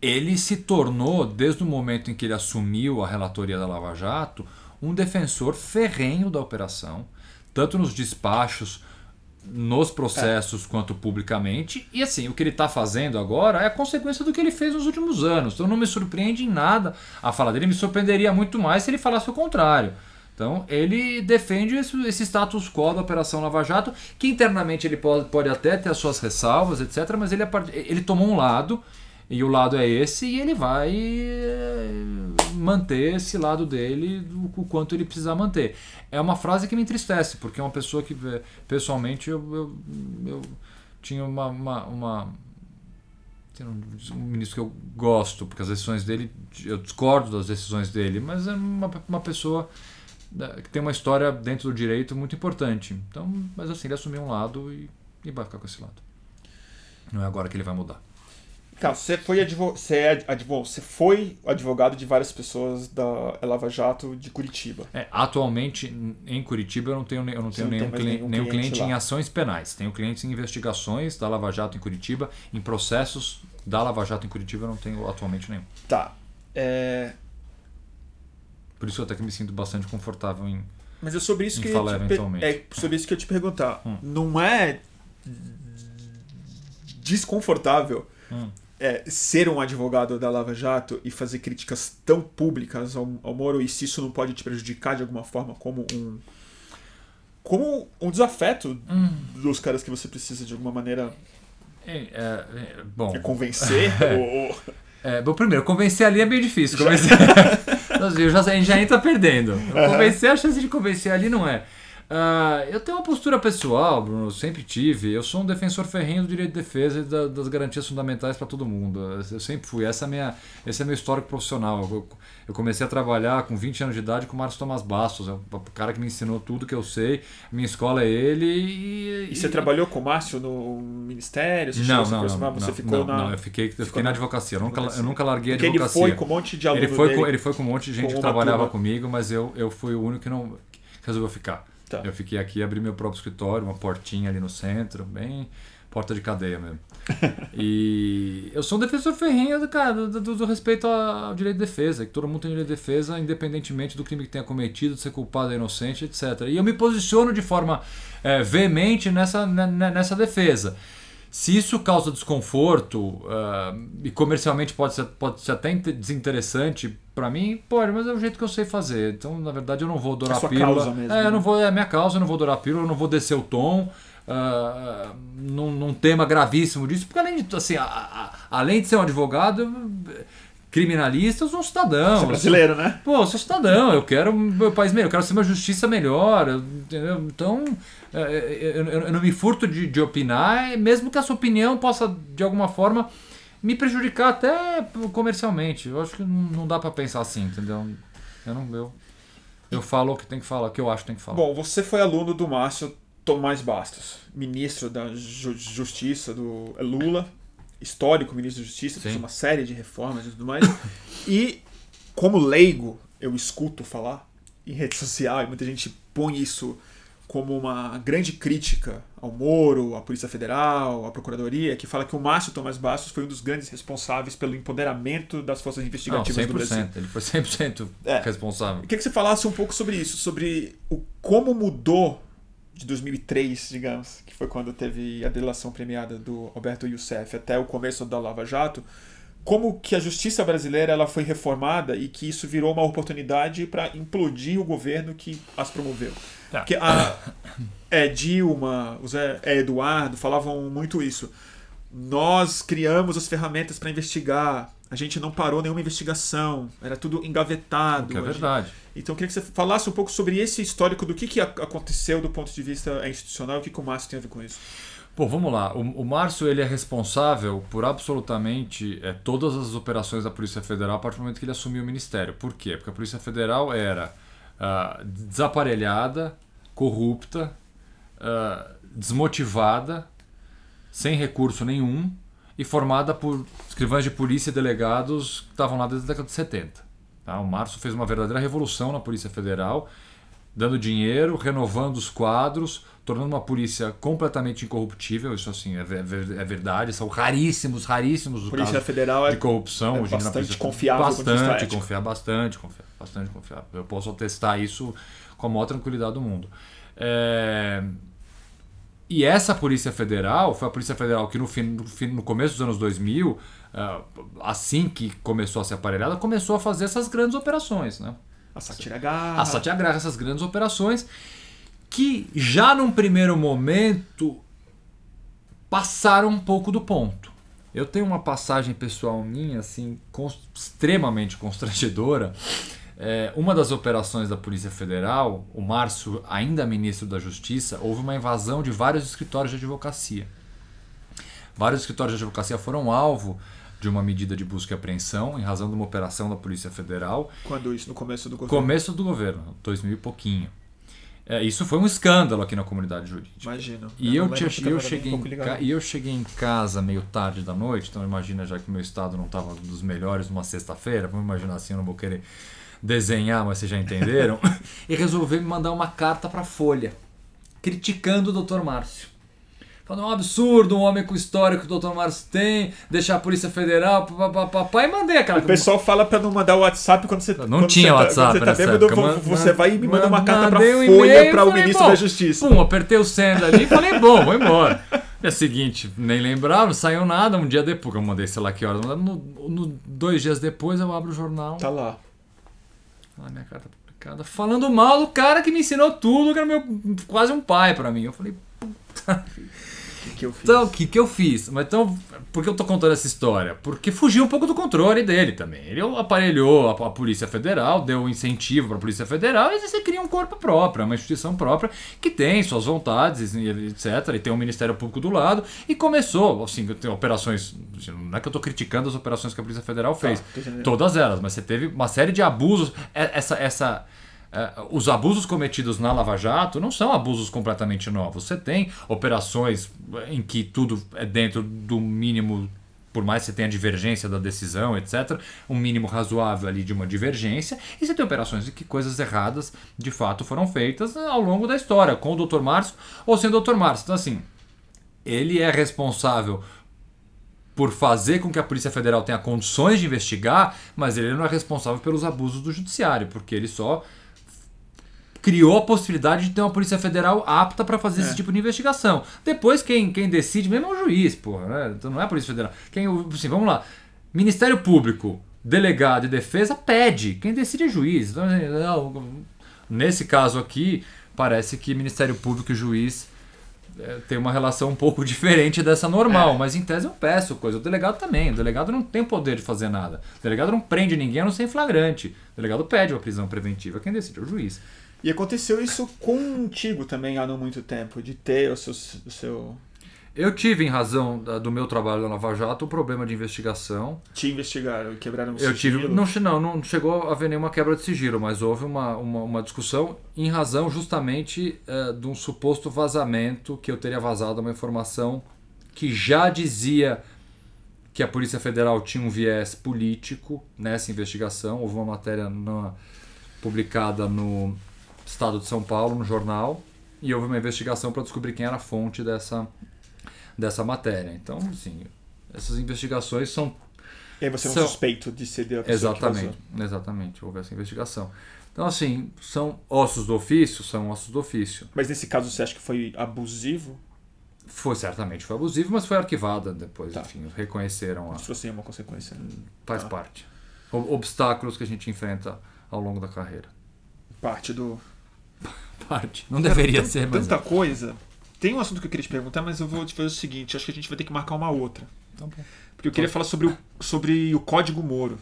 ele se tornou, desde o momento em que ele assumiu a relatoria da Lava Jato, um defensor ferrenho da operação, tanto nos despachos, nos processos, é. quanto publicamente. E assim, o que ele está fazendo agora é a consequência do que ele fez nos últimos anos. Então não me surpreende em nada a fala dele, me surpreenderia muito mais se ele falasse o contrário. Então, ele defende esse, esse, status quo da Operação Lava Jato, que internamente ele pode, pode até ter as suas ressalvas, etc., mas ele, ele tomou um lado e o lado é esse e ele vai eh, manter esse lado dele o quanto ele precisar manter. É uma frase que me entristece, porque é uma pessoa que, pessoalmente, eu, eu, eu tinha uma, uma, uma um ministro que eu gosto, porque as decisões dele, eu discordo das decisões dele, mas é uma, uma pessoa que tem uma história dentro do direito muito importante. Então, mas assim, ele assumiu um lado e, e vai ficar com esse lado. Não é agora que ele vai mudar. Então, você foi, advogado, você, é advogado, você foi advogado de várias pessoas da Lava Jato de Curitiba. É, atualmente, em Curitiba, eu não tenho, eu não tenho nenhum, não nenhum, nenhum, cliente, cliente em ações penais. Tenho clientes em investigações da Lava Jato em Curitiba, em processos da Lava Jato em Curitiba, eu não tenho atualmente nenhum. Tá. É... Por isso eu até que me sinto bastante confortável em, Mas é sobre isso que falar te, eventualmente. É sobre isso que eu te perguntar. Hum. Não é desconfortável hum é, ser um advogado da Lava Jato e fazer críticas tão públicas ao, ao Moro e se isso não pode te prejudicar de alguma forma como um como um desafeto hum. dos caras que você precisa de alguma maneira é, é, é bom convencer ou... É, bom, primeiro, convencer ali é bem difícil. Convencer... eu já, a gente já entra perdendo. Convencer, a chance de convencer ali não é. Uh, eu tenho uma postura pessoal, Bruno, sempre tive. Eu sou um defensor ferrenho do direito de defesa e da, das garantias fundamentais para todo mundo. Eu sempre fui. Essa é minha, esse é meu histórico profissional. Eu, eu, comecei a trabalhar com 20 anos de idade com o Márcio Tomás Bastos, é o cara que me ensinou tudo que eu sei. Minha escola é ele. E, e você trabalhou com o Márcio no ministério? Você não, não, não, você não, ficou não, na... não, eu fiquei, eu fiquei na advocacia. Eu nunca, eu nunca larguei a advocacia. Ele foi com um monte de alunos ele foi, com, ele foi com um monte de gente que trabalhava turma. comigo, mas eu, eu fui o único que não que resolveu ficar. Tá. Eu fiquei aqui, abri meu próprio escritório, uma portinha ali no centro, bem porta de cadeia mesmo. e eu sou um defensor ferrenho do, cara, do, do, do, respeito ao direito de defesa, que todo mundo tem direito de defesa, independentemente do crime que tenha cometido, de ser culpado ou inocente, etc. E eu me posiciono de forma é, veemente nessa, nessa defesa. Se isso causa desconforto uh, e comercialmente pode ser, pode ser até desinteressante para mim, pode, mas é o jeito que eu sei fazer. Então, na verdade, eu não vou adorar é a pílula. Causa mesmo, é, né? eu não vou, é a minha causa, eu não vou adorar a pílula, eu não vou descer o tom. Uh, num, num, tema gravíssimo disso, porque além de, assim, a, a, além de ser um advogado, criminalista, eu sou um cidadão. Você é brasileiro, né? Pô, eu sou cidadão, eu quero meu país melhor, eu quero ser uma justiça melhor, entendeu? Então, é, é, eu não me furto de, de opinar, mesmo que a sua opinião possa, de alguma forma, me prejudicar até comercialmente. Eu acho que não dá para pensar assim, entendeu? Eu não eu, eu falo o que tem que falar, o que eu acho que tem que falar. Bom, você foi aluno do Márcio Tomás Bastos, ministro da Justiça do Lula histórico ministro da Justiça, fez uma série de reformas e tudo mais. e, como leigo, eu escuto falar em rede social, e muita gente põe isso como uma grande crítica ao Moro, à Polícia Federal, à Procuradoria, que fala que o Márcio Tomás Bastos foi um dos grandes responsáveis pelo empoderamento das forças investigativas Não, 100%, do Brasil. Ele foi 100% é. responsável. Eu queria que você falasse um pouco sobre isso, sobre o, como mudou de 2003, digamos, que foi quando teve a delação premiada do Alberto Youssef, até o começo da Lava Jato, como que a justiça brasileira ela foi reformada e que isso virou uma oportunidade para implodir o governo que as promoveu. Tá. Que a é, Dilma, o Zé é, Eduardo falavam muito isso. Nós criamos as ferramentas para investigar, a gente não parou nenhuma investigação, era tudo engavetado. Que é verdade. Gente... Então eu queria que você falasse um pouco sobre esse histórico do que, que aconteceu do ponto de vista institucional e o que, que o Márcio tem a ver com isso. Bom, vamos lá. O, o Márcio ele é responsável por absolutamente é, todas as operações da Polícia Federal a partir do momento que ele assumiu o ministério. Por quê? Porque a Polícia Federal era uh, desaparelhada, corrupta, uh, desmotivada, sem recurso nenhum e formada por escrivães de polícia e delegados que estavam lá desde a década de 70. Tá? O Márcio fez uma verdadeira revolução na Polícia Federal dando dinheiro, renovando os quadros, tornando uma polícia completamente incorruptível. Isso assim é, é, é verdade. São raríssimos, raríssimos os polícia casos Federal de corrupção. é hoje bastante polícia, confiável. Bastante confiar, bastante confiar, bastante confiável. Eu posso atestar isso com a maior tranquilidade do mundo. É... E essa Polícia Federal foi a Polícia Federal que no, fim, no, fim, no começo dos anos 2000, assim que começou a ser aparelhada, começou a fazer essas grandes operações. Né? A Satyagraha. A Satyagraha, essas grandes operações que já num primeiro momento passaram um pouco do ponto. Eu tenho uma passagem pessoal minha, assim, extremamente constrangedora. É, uma das operações da Polícia Federal, o Márcio, ainda ministro da Justiça, houve uma invasão de vários escritórios de advocacia. Vários escritórios de advocacia foram alvo de uma medida de busca e apreensão em razão de uma operação da Polícia Federal. Quando isso? No começo do governo? Começo do governo, 2000 e pouquinho. É, isso foi um escândalo aqui na comunidade jurídica. Imagino. E eu, eu, cheguei um e eu cheguei em casa meio tarde da noite, então imagina já que meu estado não estava dos melhores numa sexta-feira, vamos imaginar assim, eu não vou querer desenhar, mas vocês já entenderam, e resolvi me mandar uma carta para a Folha, criticando o Dr. Márcio. Falando, é um absurdo um homem com história que o Dr. Márcio tem, deixar a Polícia Federal, papai, mandei aquela. O pessoal fala para não mandar o WhatsApp quando você Não tinha você WhatsApp, tá, você, tá bêbado, você vai e me manda uma carta para um Folha para o ministro da Justiça. Pum, apertei o send ali e falei, bom, vou embora. É o seguinte, nem lembrava, não saiu nada. Um dia depois, eu mandei sei lá que horas, no, no, dois dias depois eu abro o jornal. Tá lá. Olha a minha carta publicada. Falando mal do cara que me ensinou tudo, que era meu, quase um pai para mim. Eu falei, puta. Que? Então, o que, que eu fiz? Mas então, por que eu tô contando essa história? Porque fugiu um pouco do controle dele também. Ele aparelhou a, a Polícia Federal, deu um incentivo para a Polícia Federal e você cria um corpo próprio, uma instituição própria que tem suas vontades, etc. E tem um Ministério Público do lado. E começou, assim, tem operações. Não é que eu tô criticando as operações que a Polícia Federal fez. Tá, todas elas, mas você teve uma série de abusos. Essa. essa Uh, os abusos cometidos na Lava Jato não são abusos completamente novos. Você tem operações em que tudo é dentro do mínimo, por mais que você tenha divergência da decisão, etc., um mínimo razoável ali de uma divergência, e você tem operações em que coisas erradas de fato foram feitas ao longo da história, com o Dr. Márcio ou sem o Dr. Márcio. Então, assim, ele é responsável por fazer com que a Polícia Federal tenha condições de investigar, mas ele não é responsável pelos abusos do judiciário, porque ele só criou a possibilidade de ter uma Polícia Federal apta para fazer é. esse tipo de investigação. Depois, quem, quem decide mesmo é o juiz, porra, né? Então não é a Polícia Federal. Quem, assim, vamos lá. Ministério Público, delegado de defesa, pede. Quem decide é juiz. Então, assim, nesse caso aqui, parece que Ministério Público e juiz é, tem uma relação um pouco diferente dessa normal, é. mas em tese eu peço coisa. O delegado também. O delegado não tem poder de fazer nada. O delegado não prende ninguém a não ser em flagrante. O delegado pede uma prisão preventiva. Quem decide é o juiz. E aconteceu isso contigo também há não muito tempo, de ter o seu. O seu... Eu tive, em razão do meu trabalho na Lava Jato, um problema de investigação. Te investigaram, quebraram o Eu sigilo? tive. Não, não, não chegou a haver nenhuma quebra de sigilo, mas houve uma, uma, uma discussão em razão justamente é, de um suposto vazamento que eu teria vazado uma informação que já dizia que a Polícia Federal tinha um viés político nessa investigação. Houve uma matéria na, publicada no Estado de São Paulo, no jornal, e houve uma investigação para descobrir quem era a fonte dessa, dessa matéria. Então, assim, essas investigações são. E aí você são... é um suspeito de ser a pessoa Exatamente, exatamente, houve essa investigação. Então, assim, são ossos do ofício, são ossos do ofício. Mas nesse caso você acha que foi abusivo? Foi, certamente foi abusivo, mas foi arquivada depois, tá. enfim, reconheceram a. Isso fosse uma consequência. Faz tá. parte. Obstáculos que a gente enfrenta ao longo da carreira. Parte do, parte. Não deveria ser, mas. Tanta coisa. Tem um assunto que eu queria te perguntar, mas eu vou te fazer o seguinte: acho que a gente vai ter que marcar uma outra. Tá bom. Porque eu queria falar sobre o, sobre o código Moro.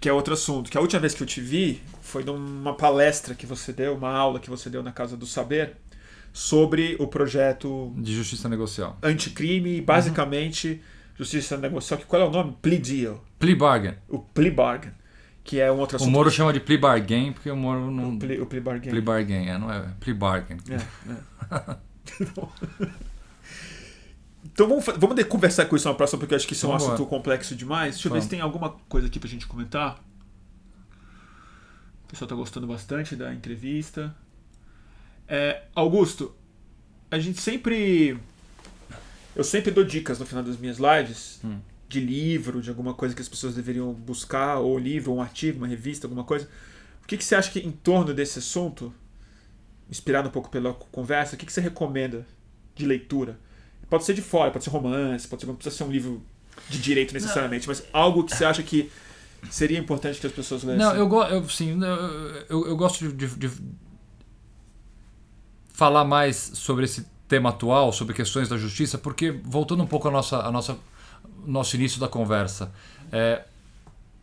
Que é outro assunto. Que a última vez que eu te vi foi numa palestra que você deu, uma aula que você deu na Casa do Saber, sobre o projeto. De justiça negocial. Anticrime, basicamente, uhum. justiça negocial. Que qual é o nome? Plea Deal. Plea Bargain. O Plea Bargain que é um outro assunto. O Moro chama de plea bargain porque o Moro não. O plea, o plea bargain. Plea bargain, é, não é? Plea bargain. É, é. então vamos, vamos conversar com isso na próxima, porque eu acho que isso é um assunto complexo demais. Deixa eu ver se tem alguma coisa aqui pra gente comentar. O pessoal está gostando bastante da entrevista. É, Augusto, a gente sempre. Eu sempre dou dicas no final das minhas lives Hum. De livro, de alguma coisa que as pessoas deveriam buscar, ou livro, ou um artigo, uma revista, alguma coisa. O que, que você acha que em torno desse assunto, inspirado um pouco pela conversa, o que, que você recomenda de leitura? Pode ser de fora, pode ser romance, pode ser, não precisa ser um livro de direito necessariamente, mas algo que você acha que seria importante que as pessoas lessem. Não, eu, go- eu, sim, eu, eu, gosto de, de- de falar mais sobre esse tema atual, sobre questões da justiça, porque voltando um pouco ao nossa, a nossa, nosso início da conversa, é,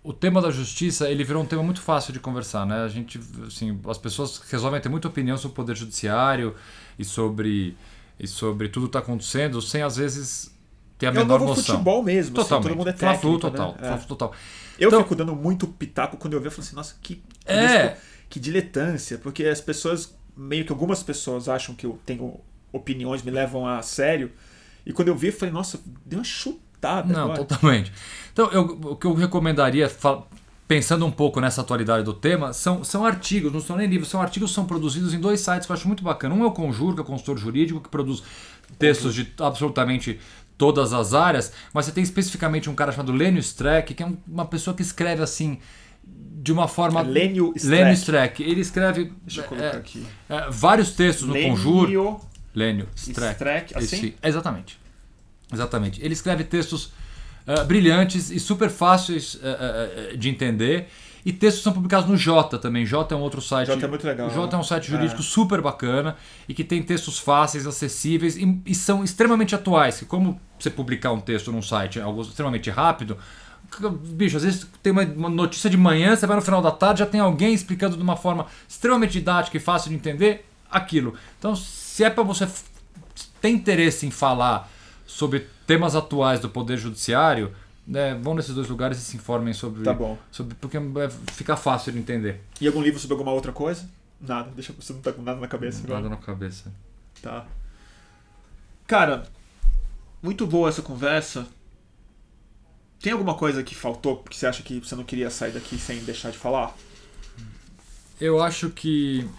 o tema da justiça ele virou um tema muito fácil de conversar, né? A gente, assim, as pessoas resolvem ter muita opinião sobre o poder judiciário e sobre e sobre tudo que está acontecendo, sem às vezes ter a é menor novo noção. futebol mesmo, assim, Totalmente. todo mundo é técnico, total, né? É. Total. Eu Então- fico dando muito pitaco quando eu vejo, eu falo assim, nossa, que, É. desco- que diletância, porque as pessoas, meio que algumas pessoas acham que eu tenho opiniões, me levam a sério, e quando eu vi, eu falei, nossa, deu uma chutada Não, agora. totalmente. Então, eu, o que eu recomendaria, pensando um pouco nessa atualidade do tema, são, são artigos, não são nem livros, são artigos que são produzidos em dois sites que eu acho muito bacana. Um é o Conjur, que é o consultor jurídico, que produz textos de absolutamente todas as áreas, mas você tem especificamente um cara chamado Lênio Streck, que é um- uma pessoa que escreve assim, de uma forma... É Lênio Streck. Lênio Streck. Ele escreve Deixa eu é, colocar aqui. é, vários textos no Conjur. Lênio Lênio Streck. Streck, assim? Esse- exatamente. Exatamente. Ele escreve textos ah, brilhantes e super fáceis ah, ah, de entender. E textos são publicados no Jota também. Jota é um outro site. Jota é muito legal, O Jota é um site é. jurídico super bacana e que tem textos fáceis, acessíveis e, e são extremamente atuais. Que como você publicar um texto num site é algo extremamente rápido, bicho, às vezes tem uma, notícia de manhã, você vai no final da tarde, já tem alguém explicando de uma forma extremamente didática e fácil de entender aquilo. Então, se é para você ter interesse em falar sobre temas atuais do Poder Judiciário, né, vão nesses dois lugares e se informem sobre, Tá bom. sobre porque é, fica fácil de entender. E algum livro sobre alguma outra coisa? Nada, deixa você não tá com nada na cabeça agora. Nada na cabeça. Tá. Cara, muito boa essa conversa. Tem alguma coisa que faltou que você acha que você não queria sair daqui sem deixar de falar? Eu acho que.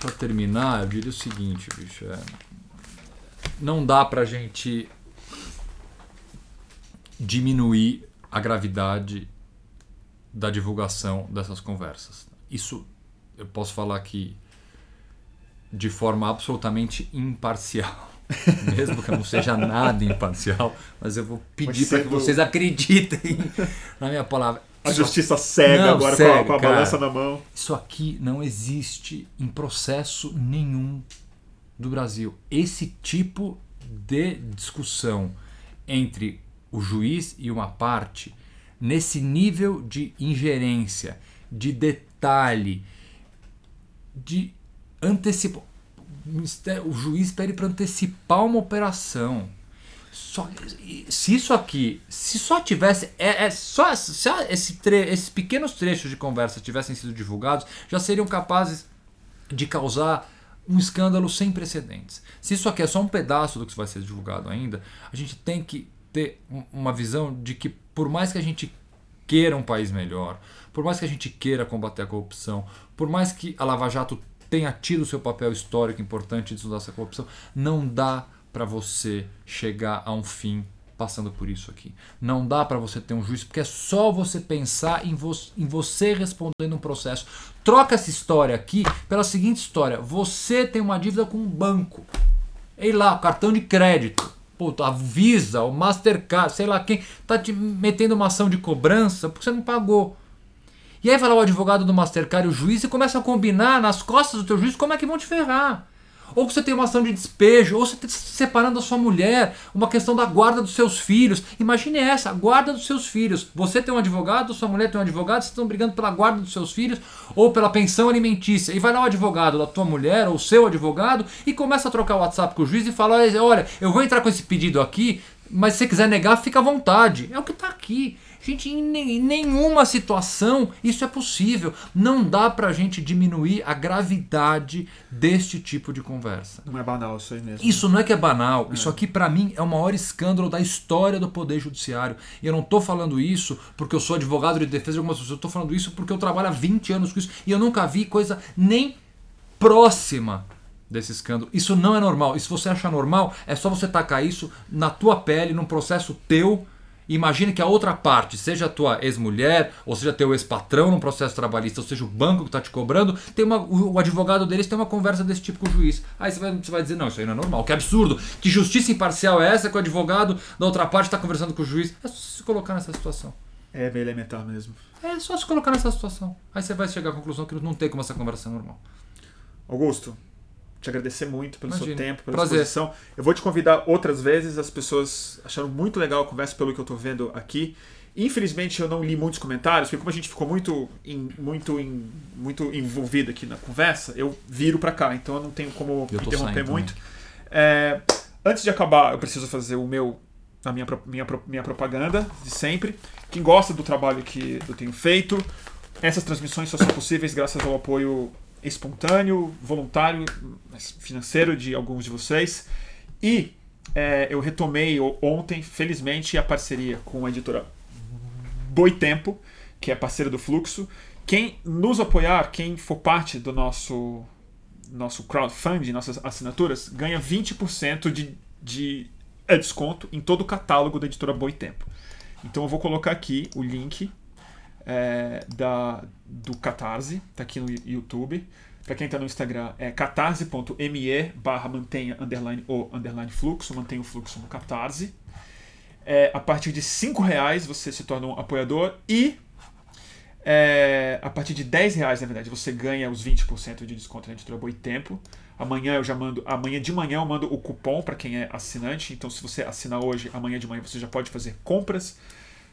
Pra terminar, eu diria o seguinte, bicho. É, não dá pra gente diminuir a gravidade da divulgação dessas conversas. Isso eu posso falar aqui de forma absolutamente imparcial. Mesmo que eu não seja nada imparcial, mas eu vou pedir para que vocês acreditem na minha palavra. A justiça cega Não, agora cega, com a, com a balança na mão. isso aqui não existe em processo nenhum do Brasil. Esse tipo de discussão entre o juiz e uma parte, nesse nível de ingerência, de detalhe, de antecipa o juiz pede para antecipar uma operação. Só, se isso aqui, se só tivesse, é, é só, só esse tre- esses pequenos trechos de conversa tivessem sido divulgados, já seriam capazes de causar um escândalo sem precedentes. Se isso aqui é só um pedaço do que vai ser divulgado ainda, a gente tem que ter um- uma visão de que por mais que a gente queira um país melhor, por mais que a gente queira combater a corrupção, por mais que a Lava Jato tenha tido seu papel histórico importante de estudar essa corrupção, não dá para você chegar a um fim passando por isso aqui. Não dá para você ter um juiz, porque é só você pensar em, vo em você respondendo um processo. Troca essa história aqui pela seguinte história: você tem uma dívida com um banco. Ei lá, cartão de crédito. Puta, a Visa, o Mastercard, sei lá quem, tá te metendo uma ação de cobrança porque você não pagou. E aí vai lá o advogado do Mastercard e o juiz e começa a combinar nas costas do teu juiz como é que vão te ferrar. Ou que você tem uma ação de despejo, ou você está se separando da sua mulher, uma questão da guarda dos seus filhos. Imagine essa, a guarda dos seus filhos. Você tem um advogado, sua mulher tem um advogado, vocês estão brigando pela guarda dos seus filhos ou pela pensão alimentícia. E vai lá o advogado da tua mulher ou seu advogado e começa a trocar o WhatsApp com o juiz e fala: olha, eu vou entrar com esse pedido aqui, mas se você quiser negar, fica à vontade. É o que está aqui. Gente, em nenhuma situação isso é possível. Não dá pra gente diminuir a gravidade deste tipo de conversa. Não é banal isso aí mesmo. Isso não é que é banal. É. Isso aqui, para mim, é o maior escândalo da história do Poder Judiciário. E eu não tô falando isso porque eu sou advogado de defesa de algumas pessoas. Eu tô falando isso porque eu trabalho há 20 anos com isso e eu nunca vi coisa nem próxima desse escândalo. Isso não é normal. E se você achar normal, é só você tacar isso na tua pele, num processo teu Imagine que a outra parte, seja a tua ex-mulher, ou seja teu ex-patrão num processo trabalhista, ou seja o banco que está te cobrando, tem uma, o advogado deles tem uma conversa desse tipo com o juiz. Aí você vai, você vai dizer, não, isso aí não é normal, que absurdo. Que justiça imparcial é essa que o advogado da outra parte está conversando com o juiz? É só se colocar nessa situação. É bem elementar mesmo. É só se colocar nessa situação. Aí você vai chegar à conclusão que não tem como essa conversa ser normal. Augusto, te agradecer muito pelo Imagina. seu tempo, pela Prazer. exposição. Eu vou te convidar outras vezes. As pessoas acharam muito legal a conversa pelo que eu estou vendo aqui. Infelizmente eu não li muitos comentários, porque como a gente ficou muito, in, muito, in, muito envolvido aqui na conversa, eu viro para cá, então eu não tenho como interromper muito. É, antes de acabar, eu preciso fazer o meu a minha, minha, minha propaganda de sempre. Quem gosta do trabalho que eu tenho feito, essas transmissões só são possíveis graças ao apoio espontâneo, voluntário, financeiro de alguns de vocês. E é, eu retomei ontem, felizmente, a parceria com a editora Boitempo, que é parceira do Fluxo. Quem nos apoiar, quem for parte do nosso nosso crowdfunding, nossas assinaturas, ganha 20% de, de é, desconto em todo o catálogo da editora Boitempo. Então eu vou colocar aqui o link é, da, do Catarse, tá aqui no YouTube. Para quem está no Instagram, é catarse.me barra mantenha underline o underline fluxo, mantenha o fluxo no Catarse. É, a partir de 5 reais você se torna um apoiador e é, a partir de 10 reais, na verdade, você ganha os 20% de desconto na editora Boitempo. Amanhã eu já mando, amanhã de manhã eu mando o cupom para quem é assinante. Então, se você assinar hoje, amanhã de manhã você já pode fazer compras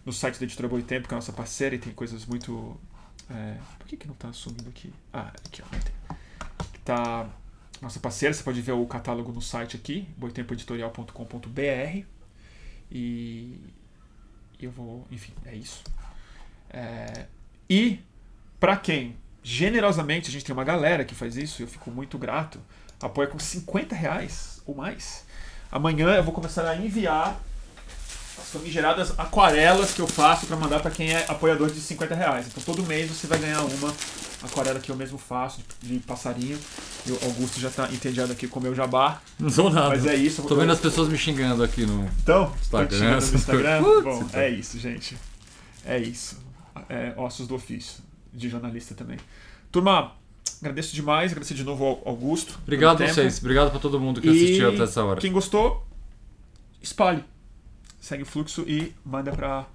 no site da editora Boitempo, que é a nossa parceira, e tem coisas muito. É, por que, que não está sumindo aqui? Ah, aqui, ó. Tá nossa parceira, você pode ver o catálogo no site aqui, boitempoeditorial.com.br. E eu vou, enfim, é isso. É, e para quem generosamente a gente tem uma galera que faz isso, eu fico muito grato. Apoia com 50 reais ou mais. Amanhã eu vou começar a enviar as famigeradas aquarelas que eu faço para mandar para quem é apoiador de 50 reais. Então todo mês você vai ganhar uma aquarela que eu mesmo faço, de passarinho. E o Augusto já está entediado aqui com o meu jabá. Não sou nada. Mas é isso. Tô vendo as pessoas me xingando aqui no então, Instagram. no Instagram? Bom, é isso, gente. É isso. É, ossos do ofício, de jornalista também. Turma, agradeço demais, agradeço de novo ao Augusto. Obrigado a vocês, obrigado para todo mundo que e assistiu até essa hora. Quem gostou, espalhe segue o fluxo e manda para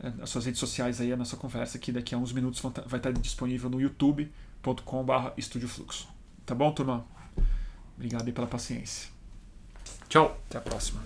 é, as suas redes sociais aí a nossa conversa que daqui a uns minutos tá, vai estar disponível no youtube.com/barra Estúdio Fluxo. Tá bom, turma? Obrigado aí pela paciência. Tchau. Até a próxima.